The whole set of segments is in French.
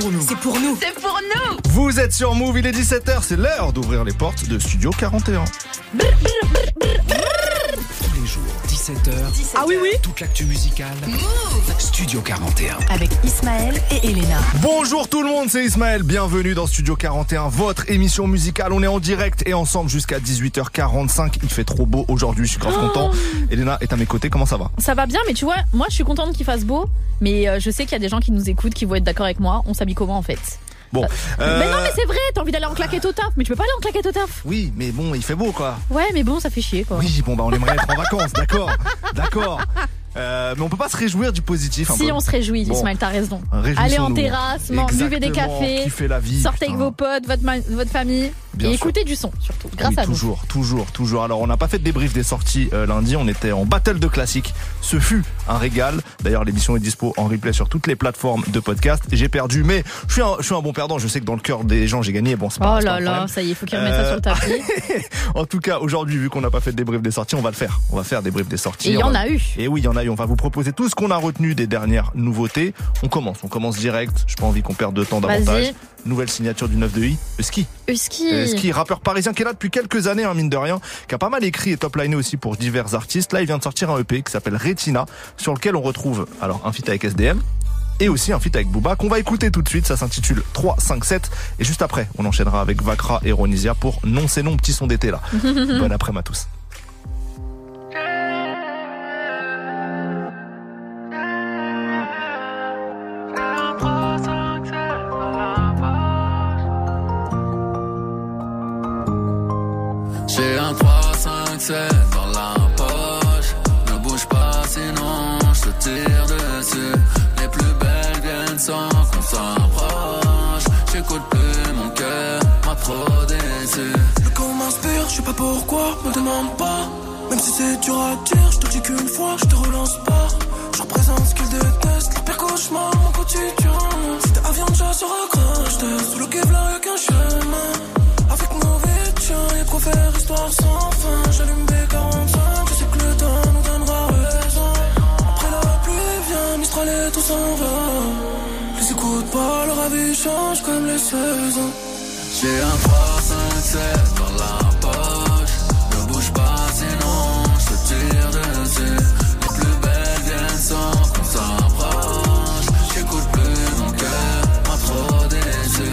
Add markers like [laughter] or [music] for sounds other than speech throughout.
pour nous. C'est pour nous. C'est pour nous. Vous êtes sur Move, il est 17h, c'est l'heure d'ouvrir les portes de Studio 41. Tous les jours, 17h. Ah oui, oui. Toute l'actu musicale. Studio 41. Avec Ismaël et Elena. Bonjour tout le monde, c'est Ismaël, bienvenue dans Studio 41, votre émission musicale. On est en direct et ensemble jusqu'à 18h45. Il fait trop beau aujourd'hui, je suis grave content. Elena est à mes côtés, comment ça va? Ça va bien, mais tu vois, moi je suis contente qu'il fasse beau, mais euh, je sais qu'il y a des gens qui nous écoutent, qui vont être d'accord avec moi. On s'habille comment en fait? Bon, euh, Mais non, mais c'est vrai, t'as envie d'aller en claquette au taf, mais tu peux pas aller en claquette au taf. Oui, mais bon, il fait beau quoi. Ouais, mais bon, ça fait chier quoi. Oui, bon bah on aimerait être en vacances, d'accord, d'accord. Euh, mais on peut pas se réjouir du positif un si peu. on se réjouit, Bon. Ismaël, t'as raison. Allez en terrasse, man- buvez des cafés, la vie. sortez avec putain. vos potes, votre, votre famille, Bien et sûr. écoutez du son surtout, grâce oui, à toujours, toujours, toujours. Alors, on n'a pas fait de débrief des sorties euh, lundi. On était en battle de classiques. Ce fut un régal. D'ailleurs, l'émission est dispo en replay sur toutes les plateformes de podcast. J'ai perdu, mais je suis un, je suis un bon perdant. Je sais que dans le cœur des gens, j'ai gagné. Bon, c'est pas Oh pas là là, ça y est, faut qu'ils remettent ça sur le tapis. [laughs] En tout cas, aujourd'hui, vu qu'on n'a pas fait de débrief des sorties, on va le faire. On va faire des débrief des sorties. Et il y en a eu. Et oui, il y en a On va vous proposer tout ce qu'on a retenu des dernières nouveautés. On commence. On commence direct. J'ai pas envie qu'on perde de temps davantage. Nouvelle signature du 9 de I. Le ski. Husky. Euh, Ski, rappeur parisien qui est là depuis quelques années, hein, mine de rien, qui a pas mal écrit et top-liné aussi pour divers artistes. Là, il vient de sortir un EP qui s'appelle Retina, sur lequel on retrouve alors un feat avec SDM et aussi un feat avec Booba qu'on va écouter tout de suite. Ça s'intitule 3, 5, 7. Et juste après, on enchaînera avec Vakra et Ronisia pour Non, c'est non, petit son d'été là. [laughs] bon après-midi à tous. Le corps m'inspire, je sais pas pourquoi, me demande pas. Même si c'est dur à dire, je te dis qu'une fois, je te relance pas. Je représente ce qu'ils détestent, leur pire cauchemar, mon quotidien. Si t'es avion, déjà se raccroche, t'es sous le Kevlar, y'a qu'un chemin. Avec mauvais tiens, y'a de quoi faire histoire sans fin. J'allume B45, je sais que le temps nous donnera raison. Après la pluie vient, Mistral et tout s'en va. Les écoute pas, leur avis change comme les saisons. J'ai un 3, 5, 7 dans la poche. Ne bouge pas sinon je tire dessus. Les plus belles viennent sans qu'on s'approche. J'écoute plus mon cœur, m'a trop déçu.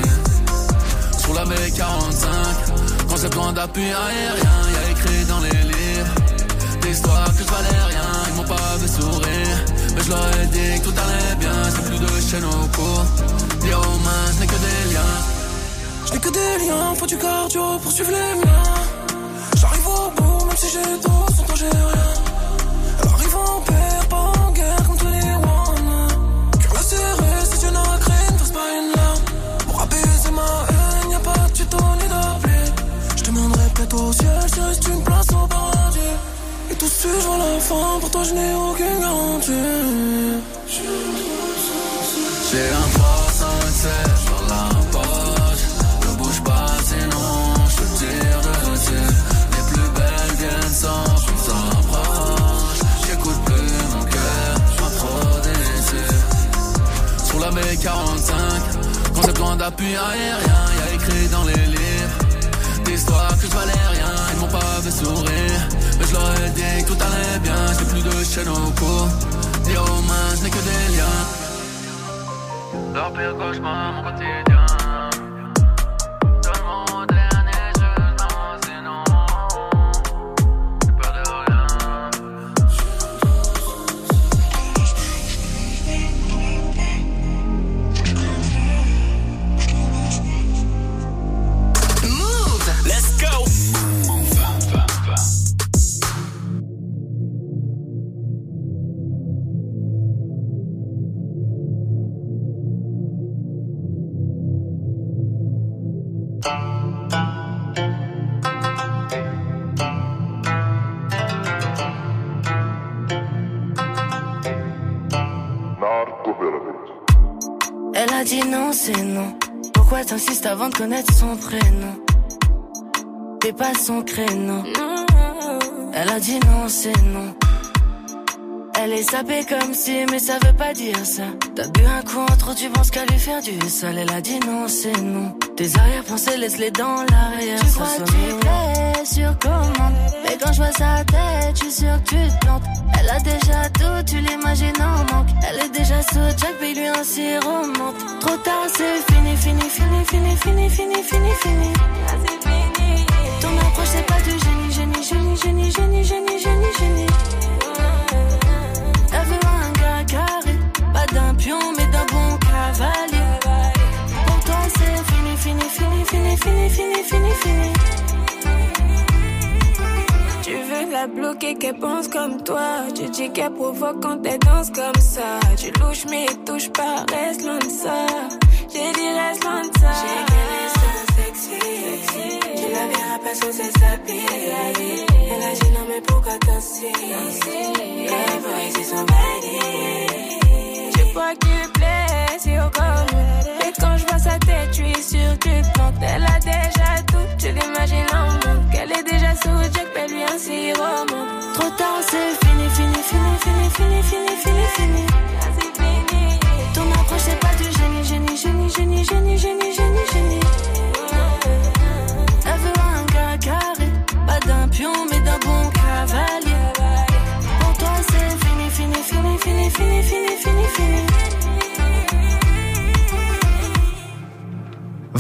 Sur la B45, quand c'est point d'appui aérien, y a écrit dans les livres des histoires que je valais rien. Ils m'ont pas fait sourire, mais je leur ai dit que tout allait bien. C'est plus de chaîne au cou. Des liens, faut du cardio pour suivre les miens. J'arrive au bout, même si j'ai tout, sans j'ai rien. Elle arrive en paix, pas en guerre comme Tony One. Cœur serré, si tu n'as créé, ne fasse pas une larme. Pour apaiser ma haine, y'a pas de tuto ni d'appli. Je demanderai peut-être au ciel si reste une place au paradis. Et tout ce jour la fin, pour toi je n'ai aucune garantie. J'ai un 3, 45 Concept loin d'appui aérien Y'a écrit dans les livres D'histoire que je valais rien Ils m'ont pas fait sourire. Mais je leur ai dit que tout allait bien J'ai plus de chaîne au cou. Et aux mains je n'ai que des liens. Leur pire cauchemar mon quotidien son créneau. Elle a dit non, c'est non. Elle allait saper comme si, mais ça veut pas dire ça. T'as bu un coup en trop, tu penses qu'à lui faire du sale. Elle a dit non, c'est non. Tes arrière-pensées, laisse-les dans l'arrière. Tu crois que tu plais sur commande. Mais quand je vois sa tête, je suis sûr que tu te plantes. Elle a déjà tout, tu l'imagines en manque. Elle est déjà sous Jack, mais lui un remonte. Trop tard, c'est fini, fini, fini, fini, fini, fini, fini, fini. Approche, c'est pas du génie, génie, génie, génie, génie, génie, génie, génie. Elle veut un gars carré, pas d'un pion, mais d'un bon cavalier. Pour toi, c'est fini, fini, fini, fini, fini, fini, fini, fini. Tu veux la bloquer, qu'elle pense comme toi. Tu dis qu'elle provoque quand elle danse comme ça. Tu louches, mais touche pas, reste loin de ça. J'ai dit reste loin de ça. Sexy. Tu la verras pas sous ses habits. Elle a dit non, mais pourquoi danser? Elle voit ici son body. Tu crois qu'il plaît, si au comme. Et quand je vois sa tête, tu es sûr que tu plantes. Elle a déjà tout, tu l'imagines en manque. Elle est déjà sous Jack, mais lui un sirop. Trop tard, c'est fini, fini,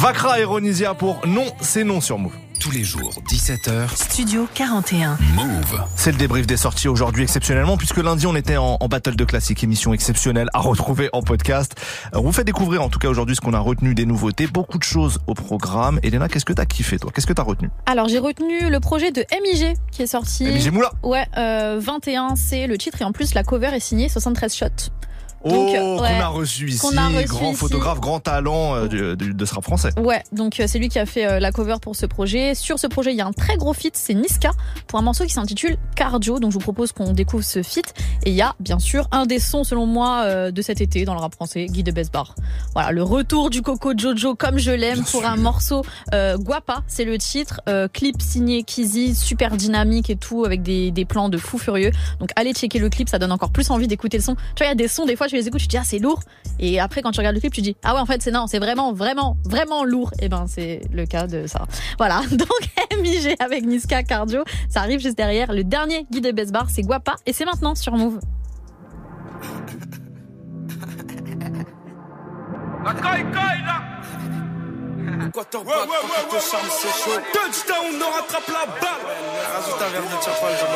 Vakra et Ronisia pour Non, c'est non sur Move. Tous les jours, 17h, Studio 41. Move. C'est le débrief des sorties aujourd'hui exceptionnellement puisque lundi on était en, en battle de classique, émission exceptionnelle à retrouver en podcast. On vous fait découvrir en tout cas aujourd'hui ce qu'on a retenu des nouveautés, beaucoup de choses au programme. Elena, qu'est-ce que t'as kiffé toi? Qu'est-ce que t'as retenu? Alors j'ai retenu le projet de MIG qui est sorti. MJ Moula Ouais, euh, 21 c'est le titre et en plus la cover est signée 73 shots. Oh, Donc, qu'on a reçu ici, a reçu grand ici. photographe, grand talent euh, du- du- de ce rap français. Ouais, donc euh, c'est lui qui a fait euh, la cover pour ce projet. Sur ce projet, il y a un très gros feat, c'est Niska pour un morceau qui s'intitule Cardio. Donc je vous propose qu'on découvre ce feat. Et il y a bien sûr un des sons selon moi euh, de cet été dans le rap français, Guy de Besbar. Voilà, le retour du Coco Jojo comme je l'aime pour un morceau euh, Guapa, c'est le titre. Euh, clip signé Kizzy, super dynamique et tout avec des, des plans de fou furieux. Donc allez checker le clip, ça donne encore plus envie d'écouter le son. Tu vois, il y a des sons des fois tu les écoutes, tu te dis ah c'est lourd et après quand tu regardes le clip, tu dis ah ouais en fait c'est non, c'est vraiment vraiment vraiment lourd. Et ben c'est le cas de ça. Voilà. [laughs] Donc MIG avec Niska Cardio, ça arrive juste derrière. Le dernier guide de Besbar, c'est Guapa et c'est maintenant sur Move. Touchdown, on rattrape la balle. Rajoute un verre de chapal, j'en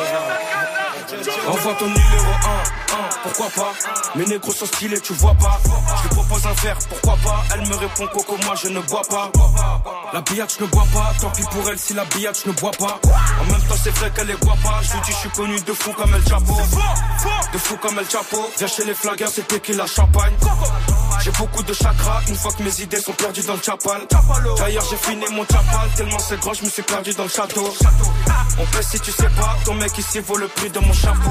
Envoie ton numéro 1, 1, pourquoi pas? Mes négros sont stylés, tu vois pas. Je lui propose un verre, pourquoi pas? Elle me répond coco, moi je ne bois pas. La billette, je ne bois pas Tant pis pour elle si la billette, je ne bois pas. En même temps c'est vrai qu'elle est boit pas. Je lui dis je suis connu de fou comme El Chapo. De fou comme El Chapo. Viens chez les flaggers, c'était qui la champagne. J'ai beaucoup de chakras une fois que mes idées sont perdues dans le chapal. D'ailleurs, j'ai fini mon chapal tellement c'est grand, je me suis perdu dans le château. On pèse si tu sais pas, ton mec ici vaut le prix de mon chapeau.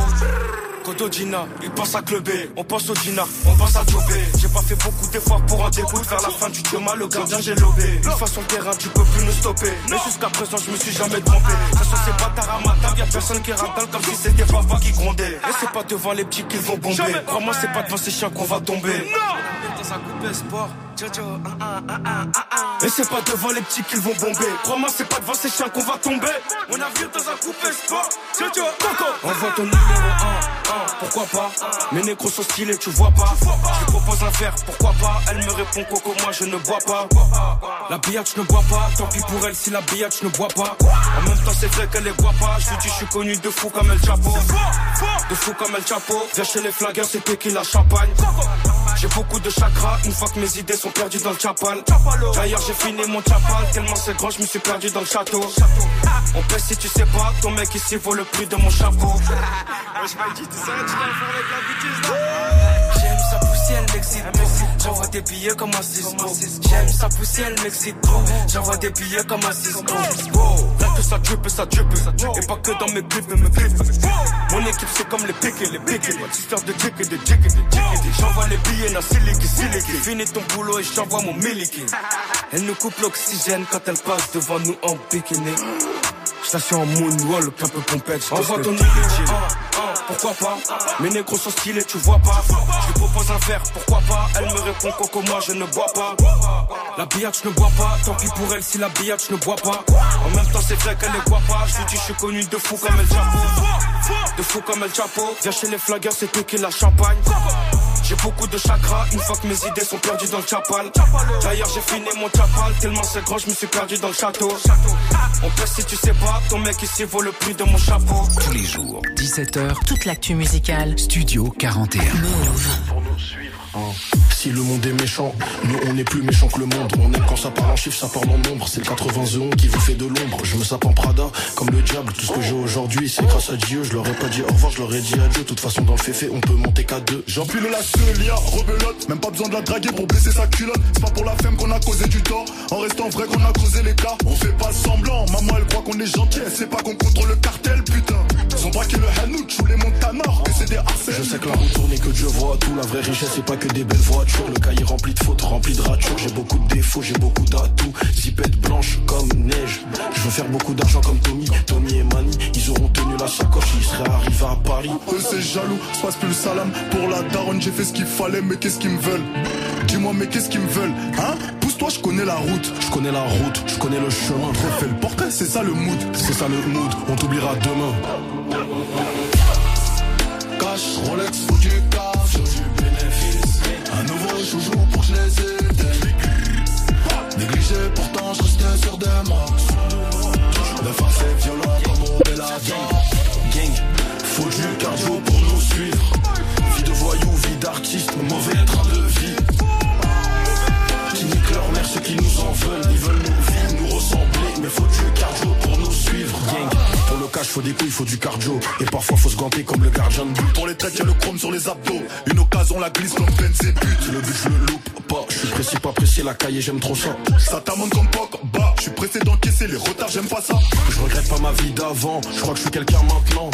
Kodo Gina, il pense à clubber, on pense au Gina, on pense à jobber. J'ai pas fait beaucoup d'efforts pour en découdre, vers la fin du chemin, le gardien j'ai lobé. Une fois sur le terrain, tu peux plus nous stopper. Mais jusqu'à présent, je me suis jamais trompé. Ça sont ces bâtards à ma table, y'a personne qui ratale comme si c'était papa qui grondait. Et c'est pas devant les petits qu'ils vont bomber. Crois-moi, c'est pas devant ces chiens qu'on va tomber. Dans un coupé sport, Jojo, un, un, un, un, un. Et c'est pas devant les petits qu'ils vont bomber. Crois-moi, c'est pas devant ces chiens qu'on va tomber. On a vu dans un coupé sport, Jojo, Coco. Envoie ton numéro 1, 1, pourquoi pas? Mes négros sont stylés, tu vois pas. Je propose un verre, pourquoi pas? Elle me répond coco, moi je ne bois pas. La billette, je ne bois pas Tant pis pour elle si la billette, je ne bois pas. En même temps, c'est vrai qu'elle est boit pas. Je lui dis, je suis connu de fou comme El Chapo. De fou comme El Chapo. Viens chez les flaggers, c'était qui la champagne j'ai beaucoup de chakras une fois que mes idées sont perdues dans le chapal. D'ailleurs, j'ai fini mon chapal tellement c'est grand, je me suis perdu dans le château. On pèse si tu sais pas, ton mec ici vaut le prix de mon chapeau. J'aime sa poussière, elle m'excite. J'envoie des billets comme un. J'aime sa poussière, elle m'excite. J'envoie des billets comme un Cisco. Que ça drippe, ça drippe. Et pas que dans mes clips, mais mes clips. Mon équipe, c'est comme les piquets, les piquets. Histoire de jick et de jick et de et de- J'envoie les billets, na siliki, siliki. Finis ton boulot et j'envoie mon miliki. Elle nous coupe l'oxygène quand elle passe devant nous en bikini. Suis en moonwalk, un peu pompette. Envoie ton 1, pourquoi pas? Mes négros sont stylés, tu vois pas. Je lui propose un verre, pourquoi pas? Elle me répond Coco, moi je ne bois pas. La billette, je ne bois pas. Tant pis pour elle si la billette, je ne bois pas. En même temps c'est vrai qu'elle est boit pas. Je lui dis je suis connu de fou comme El Chapo De fou comme El Chapo Viens chez les flaggers, c'est tout qui la champagne j'ai beaucoup de chakras une fois que mes idées sont perdues dans le chapal. D'ailleurs, j'ai fini mon chapal, tellement c'est grand, je me suis perdu dans le château. On peut si tu sais pas, ton mec ici vaut le prix de mon chapeau. Tous les jours, 17h, Toute l'actu musicale. Studio 41. Si le monde est méchant, nous on est plus méchant que le monde. On quand ça parle en chiffres, ça parle en nombre. C'est le 80 qui vous fait de l'ombre. Je me sape en Prada comme le diable. Tout ce que j'ai aujourd'hui, c'est grâce à Dieu. Je leur ai pas dit au revoir, je leur ai dit adieu. De toute façon, dans le féfé, on peut monter qu'à deux. J'empile la Celia, rebelote, même pas besoin de la draguer pour baisser sa culotte. C'est pas pour la femme qu'on a causé du tort, en restant vrai qu'on a causé les cas. On fait pas semblant, maman elle croit qu'on est gentil, elle sait pas qu'on contrôle le cartel, putain. Ils ont braqué le Hanout, ou les Montanors, que c'est des harcèles. Je sais que la route tourne et que Dieu voit tout. La vraie richesse, c'est pas que des belles Le cahier rempli de fautes, rempli de ratures. J'ai beaucoup de défauts, j'ai beaucoup d'atouts. Zipette blanche comme neige. Je veux faire beaucoup d'argent comme Tommy. Tommy et Mani, ils auront tenu la sacoche, ils seraient arrivés à Paris. Eux c'est jaloux, se passe plus le salam. Pour la daronne, j'ai fait ce qu'il fallait, mais qu'est-ce qu'ils me veulent? Dis-moi, mais qu'est-ce qu'ils me veulent Hein? Pousse-toi, je connais la route. Je connais la route, je connais le chemin. Refais le portrait, c'est ça le mood. C'est ça le mood, on t'oubliera demain. Cash, Rolex, faut du cash. Joujou pour que je les éteigne. Négligé, pourtant je restais sur des marques. Le face est violent comme au Bellator. Gang, faut du cardio pour nous suivre. Vie de voyou, vie d'artiste, mauvais train de vie. Qui niquent leur mère, ceux qui nous en veulent. Ils veulent nous vivre, nous ressembler, mais faut du cash, faut des couilles, faut du cardio. Et parfois, faut se ganter comme le gardien de but. Pour les têtes, y'a le chrome sur les abdos. Une occasion, la glisse comme ses buts. Le but, je le loupe pas. Je suis précis, pas pressé, la cahier, j'aime trop ça. Ça t'amène comme poc, bah. Je suis pressé d'encaisser les retards, j'aime pas ça. Je regrette pas ma vie d'avant, je crois que je suis quelqu'un maintenant.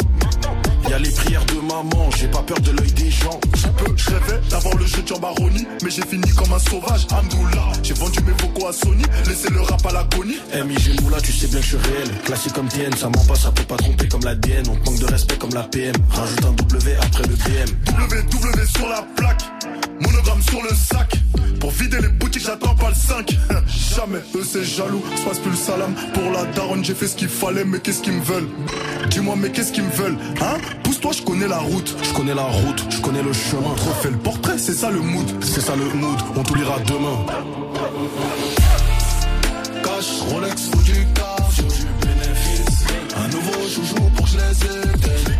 Y a les prières de maman, j'ai pas peur de l'œil des gens. Je peux, je rêvais d'avoir le jeu de Jambaroni, mais j'ai fini comme un sauvage. Amdoula, j'ai vendu mes vocaux à Sony, laissez le rap à l'agonie. MIG Moula, tu sais bien que je suis réel. Classique comme TN, ça ment pas, ça peut pas tromper comme l'ADN. On te manque de respect comme la PM. Rajoute un W après le DM. WW sur la plaque, monogramme sur le sac. Pour vider les boutiques, j'attends pas le 5. [laughs] Jamais, eux c'est jaloux, se passe plus le salam. Pour la daronne, j'ai fait ce qu'il fallait, mais qu'est-ce qu'ils me veulent? Dis-moi, mais qu'est-ce qu'ils me veulent Hein? Pousse-toi, je connais la route. Je connais la route, je connais le chemin. Refais le portrait, c'est ça le mood. C'est ça le mood, on t'oubliera demain. Cash, Rolex, faut du cash. Un nouveau joujou pour que je les éteigne.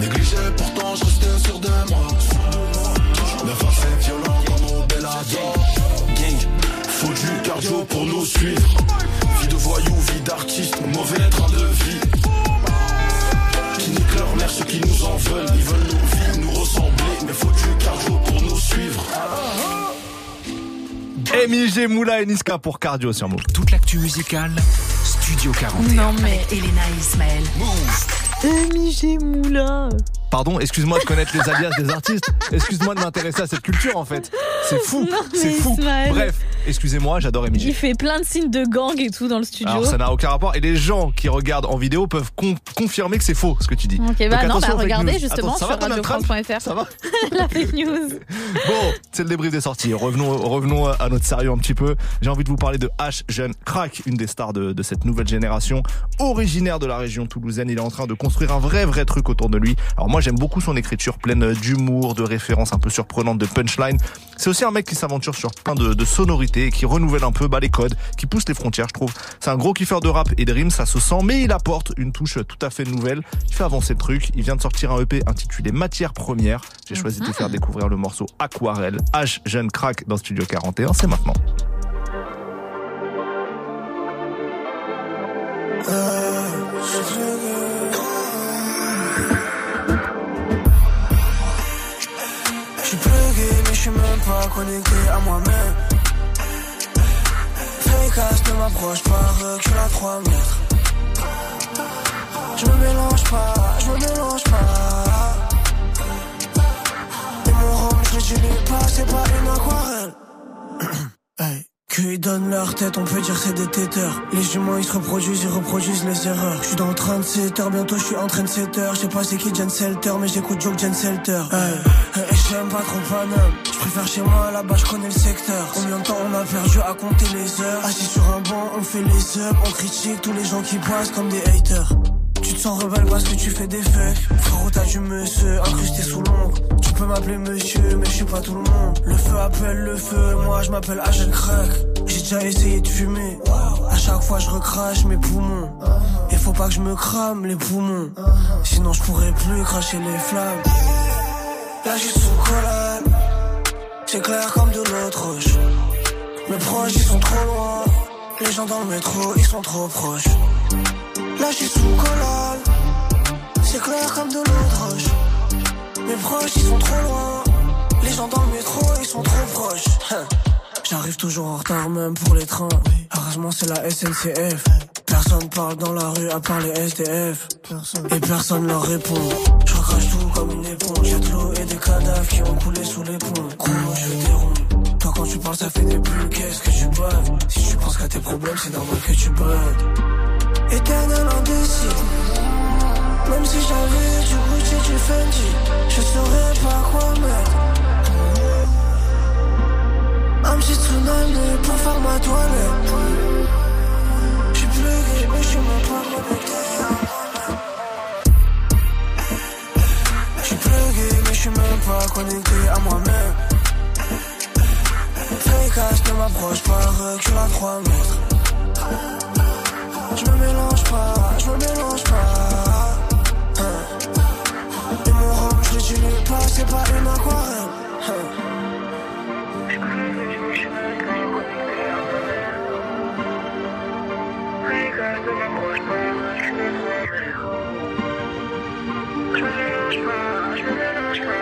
Négligé, pourtant je restais sur des marques. Le face est violent comme au Bellator. Gang, faut du cardio pour nous suivre. Vie de voyou, vie d'artiste, mauvais train de vie. Qui niquent leur mère, ceux qui nous en veulent. Ils veulent nous vivre, nous ressembler, mais faut du cardio pour nous suivre. MIG Moula et Niska pour cardio sur Move. Toute l'actu musicale, Studio 41. Non mais. Avec Elena et Ismaël. MIG Moula. Pardon, excuse-moi de connaître les alias des artistes. Excuse-moi de m'intéresser à cette culture en fait. C'est fou, c'est fou. Ismaël. Bref, excusez-moi, j'adore Il MIG. fait plein de signes de gang et tout dans le studio. Alors ça n'a aucun rapport et les gens qui regardent en vidéo peuvent con- confirmer que c'est faux ce que tu dis. Ok, bah Donc, non, bah regardez news. justement Attends, sur radiofrance.fr. Ça va [laughs] La fake [laughs] news. Bon, c'est le débrief des sorties. Revenons, revenons à notre sérieux un petit peu. J'ai envie de vous parler de H. Jeune Crack, une des stars de, de cette nouvelle génération. Originaire de la région toulousaine, il est en train de construire un vrai, vrai truc autour de lui. Alors moi, j'aime beaucoup son écriture pleine d'humour, de références un peu surprenantes, de punchline. C'est aussi un mec qui s'aventure sur plein de, de sonorités, qui renouvelle un peu bah, les codes, qui pousse les frontières, je trouve. C'est un gros kiffeur de rap et de rimes, ça se sent, mais il apporte une touche tout à fait nouvelle. Il fait avancer le truc. Il vient de sortir un EP intitulé Matière Première. J'ai choisi de vous faire découvrir le morceau Aquarelle. H Jeune Crack dans Studio 41, c'est maintenant. Je suis même pas connecté à moi-même. Frécasse ne m'approche pas, recule à 3 mètres. Je me mélange pas, je me mélange pas. Et mon rhum, je l'utilise pas, c'est pas une aquarelle. [coughs] hey. QI ils donnent leur tête, on peut dire c'est des têteurs. Les humains ils se reproduisent, ils reproduisent les erreurs. Je suis dans le train de 7 heures, bientôt je suis en train de 7 heures. Je sais pas c'est qui Jen Selter, mais j'écoute Joke Jen Selter. Hey, hey, j'aime pas trop Paname. Je préfère chez moi là-bas, je connais le secteur. Combien de temps on a perdu à compter les heures? Assis sur un banc, on fait les heures, on critique tous les gens qui passent comme des haters. Te sens rebelle parce que tu fais des faits. Frérot, t'as du monsieur incrusté sous l'ombre. Tu peux m'appeler monsieur, mais je suis pas tout le monde. Le feu appelle le feu, moi je m'appelle Agent Crack. J'ai déjà essayé de fumer. À chaque fois je recrache mes poumons. Et faut pas que je me crame les poumons. Sinon je pourrais plus cracher les flammes. Là je sous collade. C'est clair comme de l'autre roche. Mes proches ils sont trop loin. Les gens dans le métro ils sont trop proches. Là je sous collal C'est clair comme de l'eau de roche. Mes proches ils sont trop loin. Les gens dans le métro ils sont trop proches. Hein. J'arrive toujours en retard même pour les trains. Heureusement c'est la SNCF Personne parle dans la rue à part les SDF Et personne leur répond. Je recrache tout comme une éponge. Y'a de l'eau et des cadavres qui ont coulé sous les ponts. Gros je ronds Toi quand tu parles ça fait des bulles Qu'est-ce que tu baves Si tu penses qu'à tes problèmes c'est normal que tu baves Éternel indécis Même si j'avais du Gucci, du Fendi Je saurais pas quoi mettre. Un petit tsunami pour faire ma toilette. J'suis plus gay mais j'suis même pas connecté à moi-même J'suis plus gay mais j'suis même pas connecté à moi-même. Frécasse ne m'approche pas, recule à 3 mètres. Je me mélange pas, je me mélange pas. Je l'utilise pas, c'est pas une aquarelle. Hein. Je me mélange pas, je me mélange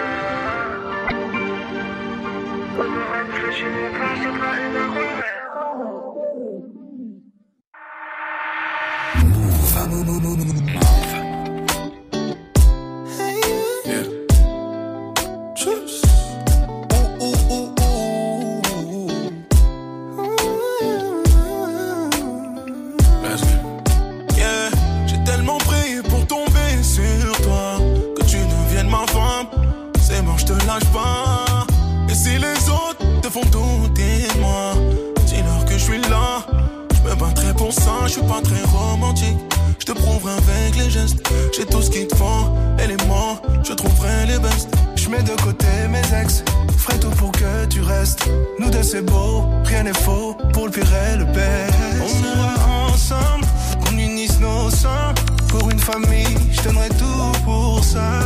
Avec les gestes. J'ai tout ce qu'il te faut, et les mots, je trouverai les bestes. Je mets de côté mes ex, ferai tout pour que tu restes. Nous deux c'est beau, rien n'est faux, pour le pire et le best. On mourra ensemble, qu'on unisse nos sangs. Pour une famille, je donnerai tout pour ça.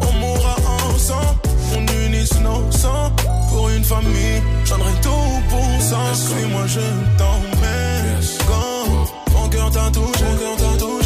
On mourra ensemble, on unisse nos sangs. Pour une famille, j'en tout pour ça. Suis-moi, je t'emmène. Go, mon cœur t'a touché, mon cœur t'a touché.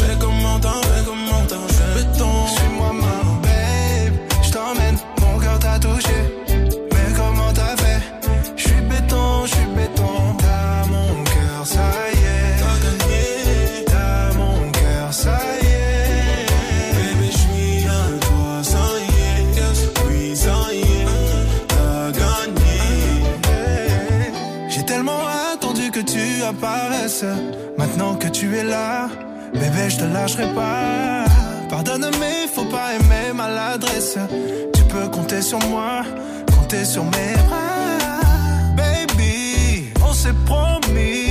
Attendu que tu apparaisses. Maintenant que tu es là, bébé, je te lâcherai pas. Pardonne, mais faut pas aimer maladresse. Tu peux compter sur moi, compter sur mes bras. Baby, on s'est promis.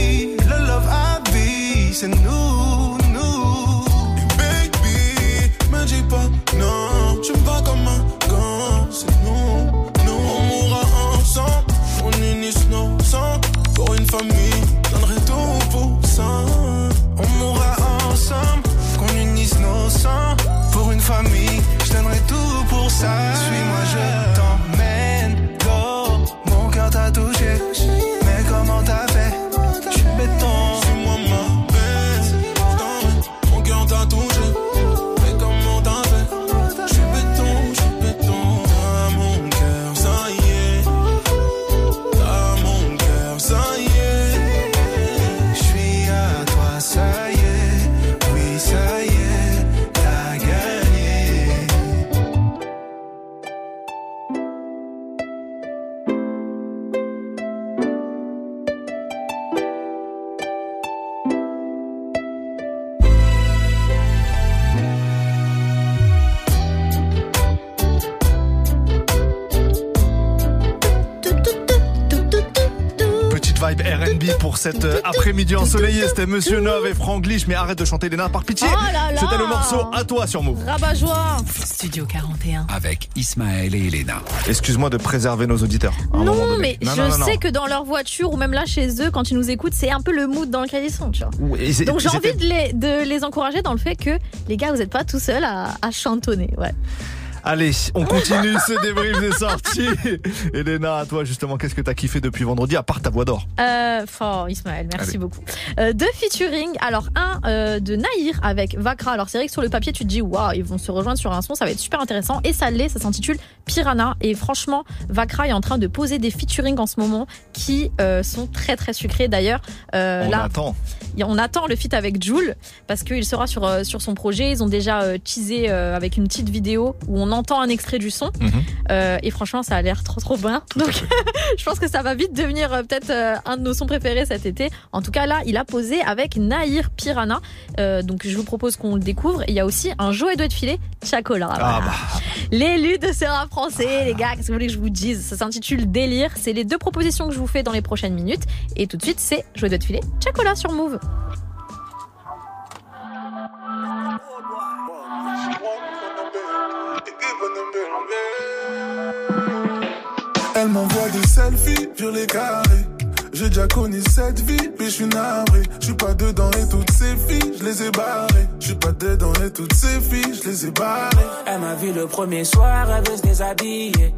Cet euh, après-midi ensoleillé. C'était Monsieur Nov et Franglish. Mais arrête de chanter Léna par pitié. Oh. C'était le morceau à toi sur Move. Rabat-joie. Studio 41. Avec Ismaël et Elena. Excuse-moi de préserver nos auditeurs. Non, mais Non, je non, non, non. sais que dans leur voiture ou même là chez eux, quand ils nous écoutent, c'est un peu le mood dans lequel ils sont, tu vois. Et Donc j'ai envie de les, de les encourager dans le fait que les gars, vous n'êtes pas tout seuls à, à chantonner. Ouais. Allez, on continue ce débrief des sorties. Elena, à toi justement, qu'est-ce que t'as kiffé depuis vendredi à part ta voix d'or? Euh, fort, Ismaël, merci Allez. beaucoup. Euh, deux featuring. Alors, un euh, de Nahir avec Vakra. Alors, c'est vrai que sur le papier, tu te dis, waouh, ils vont se rejoindre sur un son, ça va être super intéressant. Et ça l'est, ça s'intitule Piranha. Et franchement, Vakra est en train de poser des featuring en ce moment qui euh, sont très très sucrés. D'ailleurs, euh, On là, attend. on attend le feat avec Joule parce qu'il sera sur, sur son projet. Ils ont déjà teasé avec une petite vidéo où on entend un extrait du son. Mhm. Euh, et franchement, ça a l'air trop trop bien. Donc, [laughs] je pense que ça va vite devenir euh, peut-être euh, un de nos sons préférés cet été. En tout cas, là, il a posé avec Nahir Piranha. Euh, donc, je vous propose qu'on le découvre. Et il y a aussi un Joe et doigt de filet, Chacola. Ah bah. L'élu de ce rap français, les gars, qu'est-ce que vous voulez que je vous dise? Ça s'intitule Délire. C'est les deux propositions que je vous fais dans les prochaines minutes. Et tout de suite, c'est Joe et doigt de filet, Chacola sur Move. Les carrés. J'ai déjà connu cette vie, mais je suis navré. Je suis pas dedans et toutes ces filles, je les ai barrées. Je suis pas dedans et toutes ces filles, je les ai barrées. Elle m'a vu le premier soir, elle veut se déshabiller.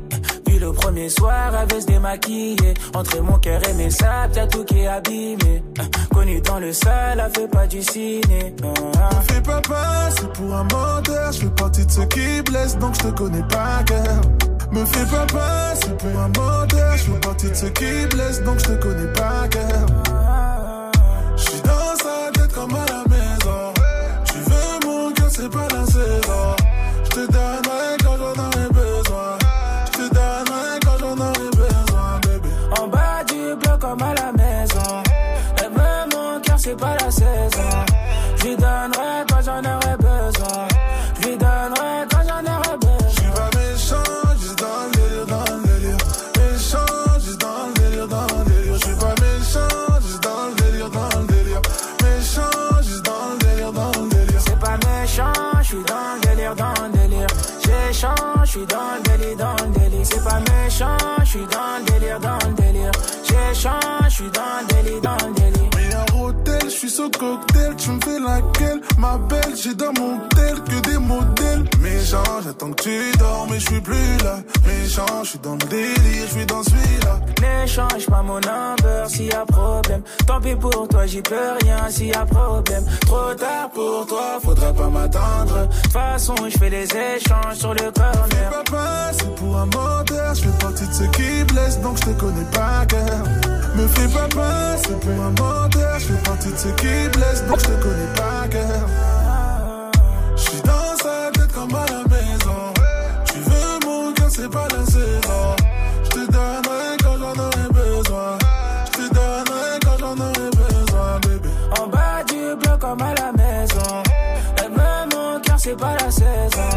Vu le premier soir, elle veut se démaquiller. Entre mon cœur et mes sables, y'a tout qui est abîmé. Connu dans le sale, elle fait pas du ciné. Ah. Me fais pas passer pour un menteur, je fais partie de ceux qui blessent, donc je te connais pas cœur. Me fais pas pour un menteur, je fais partie de ceux qui blessent, donc je te connais pas cœur. Cocktail, tu me fais laquelle Ma belle, j'ai dans mon tel que des modèles Méchant, j'attends que tu dors, mais je suis plus là Méchant, je suis dans le délire, je suis dans celui-là N'échange pas mon number s'il y a problème. Tant pis pour toi, j'y peux rien s'il y a problème. Trop tard pour toi, faudra pas m'attendre. De toute façon, je fais les échanges sur le corner. Papa, c'est pour un menteur, je fais partie de ceux qui blessent, donc je te connais pas cœur. Me fais pas c'est pour un menteur, je fais partie de ceux qui blessent, donc je te connais pas cœur. Je suis dans sa tête comme à la maison. Tu veux mon cœur, c'est pas la saison. Je te donnerai quand j'en aurai besoin. Je te donnerai quand j'en aurai besoin, bébé. En bas du bloc comme à la maison. Elle mon c'est pas la saison.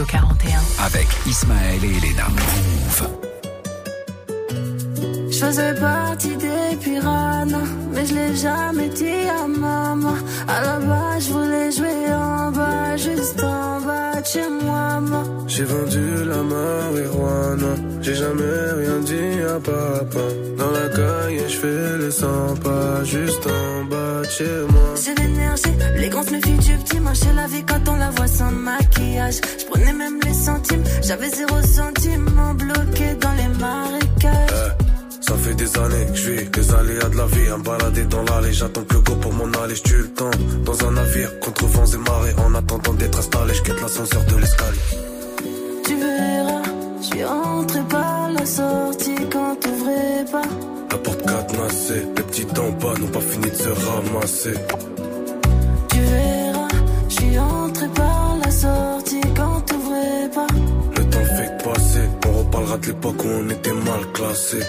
18h45 Studio 41. avec Ismaël et Elena. Move. Je faisais partie des piranhas, mais je l'ai jamais dit à maman. À la base, je voulais jouer en bas, juste en bas de chez moi. J'ai vendu la marijuana, j'ai jamais rien dit à papa. Dans la caille, je fais les 100 pas, juste en bas de chez moi. J'ai l'énergie, l'élégance, le fil du petit marché, la vie quand on la voit sans maquillage. Je prenais même les centimes, j'avais zéro sentiment bloqué dans les marécages. Eh, ça fait des années que je vis les aléas de la vie, un baladé dans l'allée. J'attends que le go pour m'en aller, je le temps. Dans un navire, contre vents et marées, en attendant d'être installé, je quitte l'ascenseur de l'escalier. T'es entré par la sortie quand t'ouvrais pas. La porte cadenassée, les petits en bas n'ont pas fini de se ramasser. Tu verras, je suis entré par la sortie quand t'ouvrais pas. Le temps fait passer, on reparlera de l'époque où on était mal classé.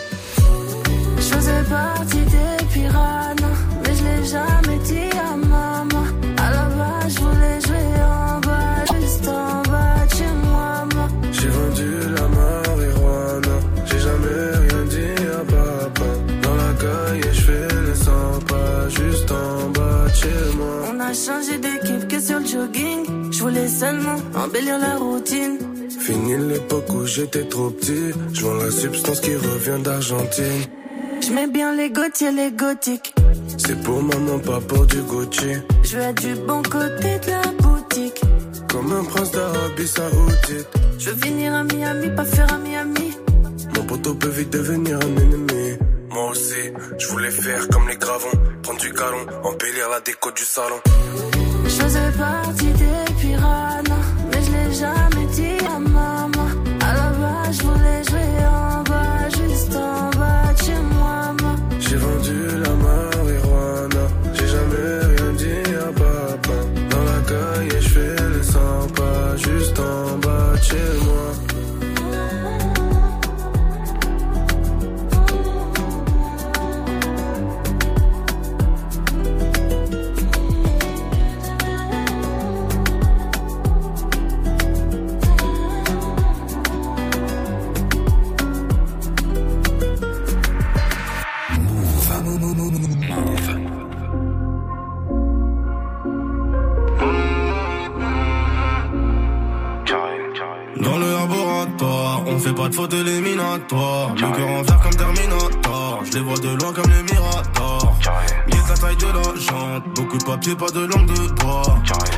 Je faisais partie des piranhas, mais je l'ai jamais dit à ma a changé d'équipe que sur le jogging. Je voulais seulement embellir la routine. Fini l'époque où j'étais trop petit. Je vends la substance qui revient d'Argentine. Je mets bien les gautiers, les gothiques. C'est pour maman, pas pour du Gucci. Je veux du bon côté de la boutique. Comme un prince d'Arabie Saoudite. Je veux venir à Miami, pas faire à Miami. Mon poteau peut vite devenir un ennemi moi aussi, je voulais faire comme les gravons, prendre du galon, embellir la déco du salon. J'faisais partie des piranhas, mais je l'ai jamais. pas de faute éliminatoire. Le cœur en comme Terminator. Je les vois de loin comme les Miradors. Mieux la taille de la jante. Beaucoup de papier, pas de langue de bois.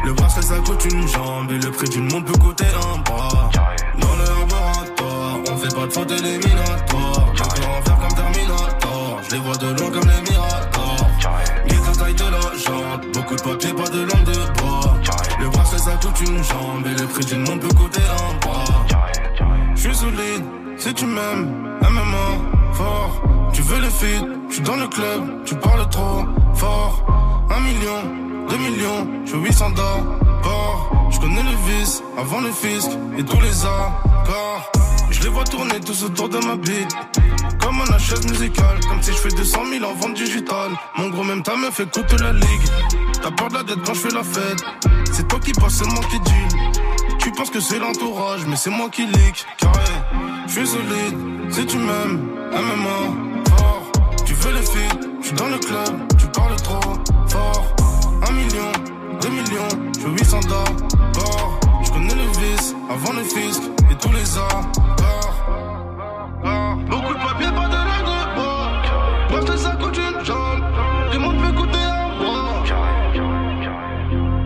Le bracelet, ça coûte une jambe. Et le prix d'une montre peut coûter un bras. Dans le laboratoire, on fait pas de faute éliminatoire. Le cœur en comme Terminator. Je les vois de loin comme les Miradors. Mieux la taille de la jante. Beaucoup de papier, pas de langue de bois. Le bracelet, ça coûte une jambe. Et le prix d'une montre peut coûter un bras. Je suis solide, si tu m'aimes, MMA, fort. Tu veux le feed, je suis dans le club, tu parles trop fort. Un million, deux millions, je 800 d'abord. Je connais le vice, avant le fisc et tous les accords. Je les vois tourner tous autour de ma bite. Comme un achète musical, comme si je fais 200 000 en vente digitale. Mon gros, même ta meuf écoute la ligue. T'as peur de la dette quand je fais la fête. C'est toi qui passe seulement qui deal ils pensent que c'est l'entourage, mais c'est moi qui leak, carré. Je suis solide, si tu m'aimes, MMA, fort. Tu veux les filles, je suis dans le club, tu parles trop fort. Un million, deux millions, je veux 800 d'abord. Je connais le vice, avant le fisc et tous les arts. Beaucoup de papier, pas de de ça coûte une jambe. Tout le monde un bras.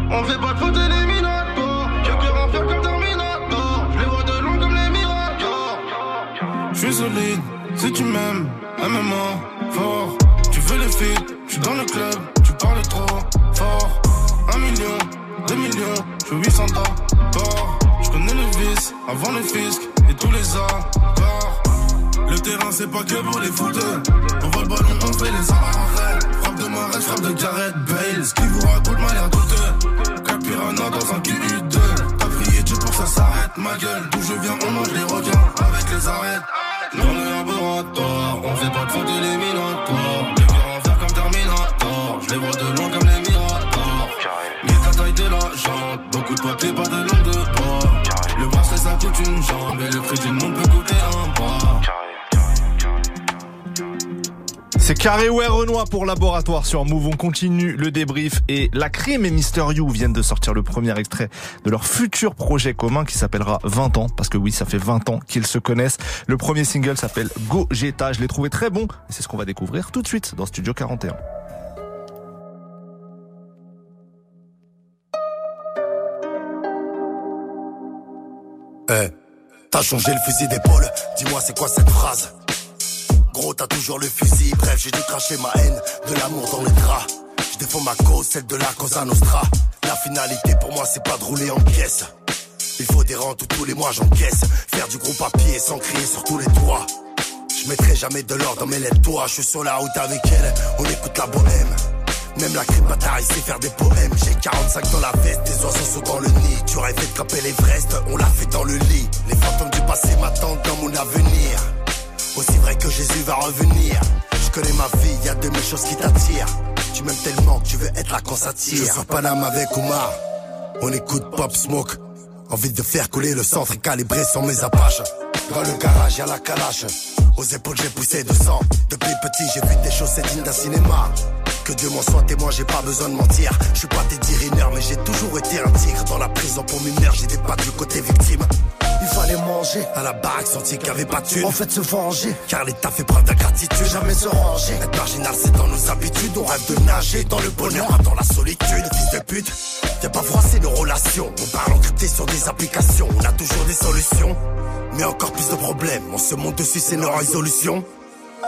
On fait pas de solide. Si tu m'aimes, aime-moi fort. Tu veux les filles, je dans le club, tu parles trop fort. Un million, deux millions, je 800 d'abord. Je connais le vice, avant le fisc et tous les accords. Le terrain, c'est pas que pour les fouteux. On voit le ballon, on fait les arrêts. Frappe de Marais, frappe de Gareth Bale. Ce qui vous raconte m'a l'air douteux. Capirana dans un QU2. T'as prié Dieu pour ça s'arrête, ma gueule. D'où je viens, on mange les requins avec les arêtes. J'en ai un peu ratoire, on fait pas de foot éliminatoire. Les verres en fer comme Terminator, je les vois de loin comme les mirators. Mets ta taille de la jambe, beaucoup de papier, pas de long de bois. Le bracelet ça coûte une jambe, et le prix d'une monde peut coûter un bras. C'est Carré ouais, Renoir pour Laboratoire sur Move. On continue le débrief et La Crime et Mister You viennent de sortir le premier extrait de leur futur projet commun qui s'appellera 20 ans. Parce que oui, ça fait 20 ans qu'ils se connaissent. Le premier single s'appelle Go Geta. Je l'ai trouvé très bon. Et c'est ce qu'on va découvrir tout de suite dans Studio 41. Hey, eh, t'as changé le fusil d'épaule. Dis-moi, c'est quoi cette phrase? Gros, t'as toujours le fusil, bref, j'ai dû cracher ma haine, de l'amour dans les draps. Je défends ma cause, celle de la Cosa Nostra. La finalité pour moi, c'est pas de rouler en pièces. Il faut des rentes tous les mois j'encaisse. Faire du gros papier sans crier sur tous les toits. Je mettrai jamais de l'or dans mes lettres, toi. Je suis sur la route avec elle, on écoute la bohème. Même la bataille sait faire des poèmes. J'ai 45 dans la veste, des oiseaux sont dans le nid. Tu rêvais de camper l'Everest, on l'a fait dans le lit. Les fantômes du passé m'attendent dans mon avenir. Aussi vrai que Jésus va revenir. Je connais ma vie, y a de mes choses qui t'attirent. Tu m'aimes tellement que tu veux être là quand ça tire. Je sur Paname avec Omar. On écoute Pop Smoke. Envie de faire couler le centre et calibrer sur mes apaches. Dans le garage, y'a la calache. Aux épaules, j'ai poussé de sang. Depuis petit, j'ai vu des choses dignes d'un cinéma. Que Dieu m'en soit témoin, j'ai pas besoin de mentir. Je suis pas Teddy Riner, mais j'ai toujours été un tigre. Dans la prison pour mineur, j'étais pas du côté victime. Il fallait manger à la baraque, senti qu'il y avait pas de. En fait, se venger, car l'État fait preuve d'ingratitude. Jamais se ranger. Être marginal, c'est dans nos habitudes. On rêve de nager dans le bonheur, pas dans la solitude. Fils de pute, y'a pas froissé nos relations. On parle encrypté sur des applications. On a toujours des solutions. Mais encore plus de problèmes. On se monte dessus, c'est nos résolutions.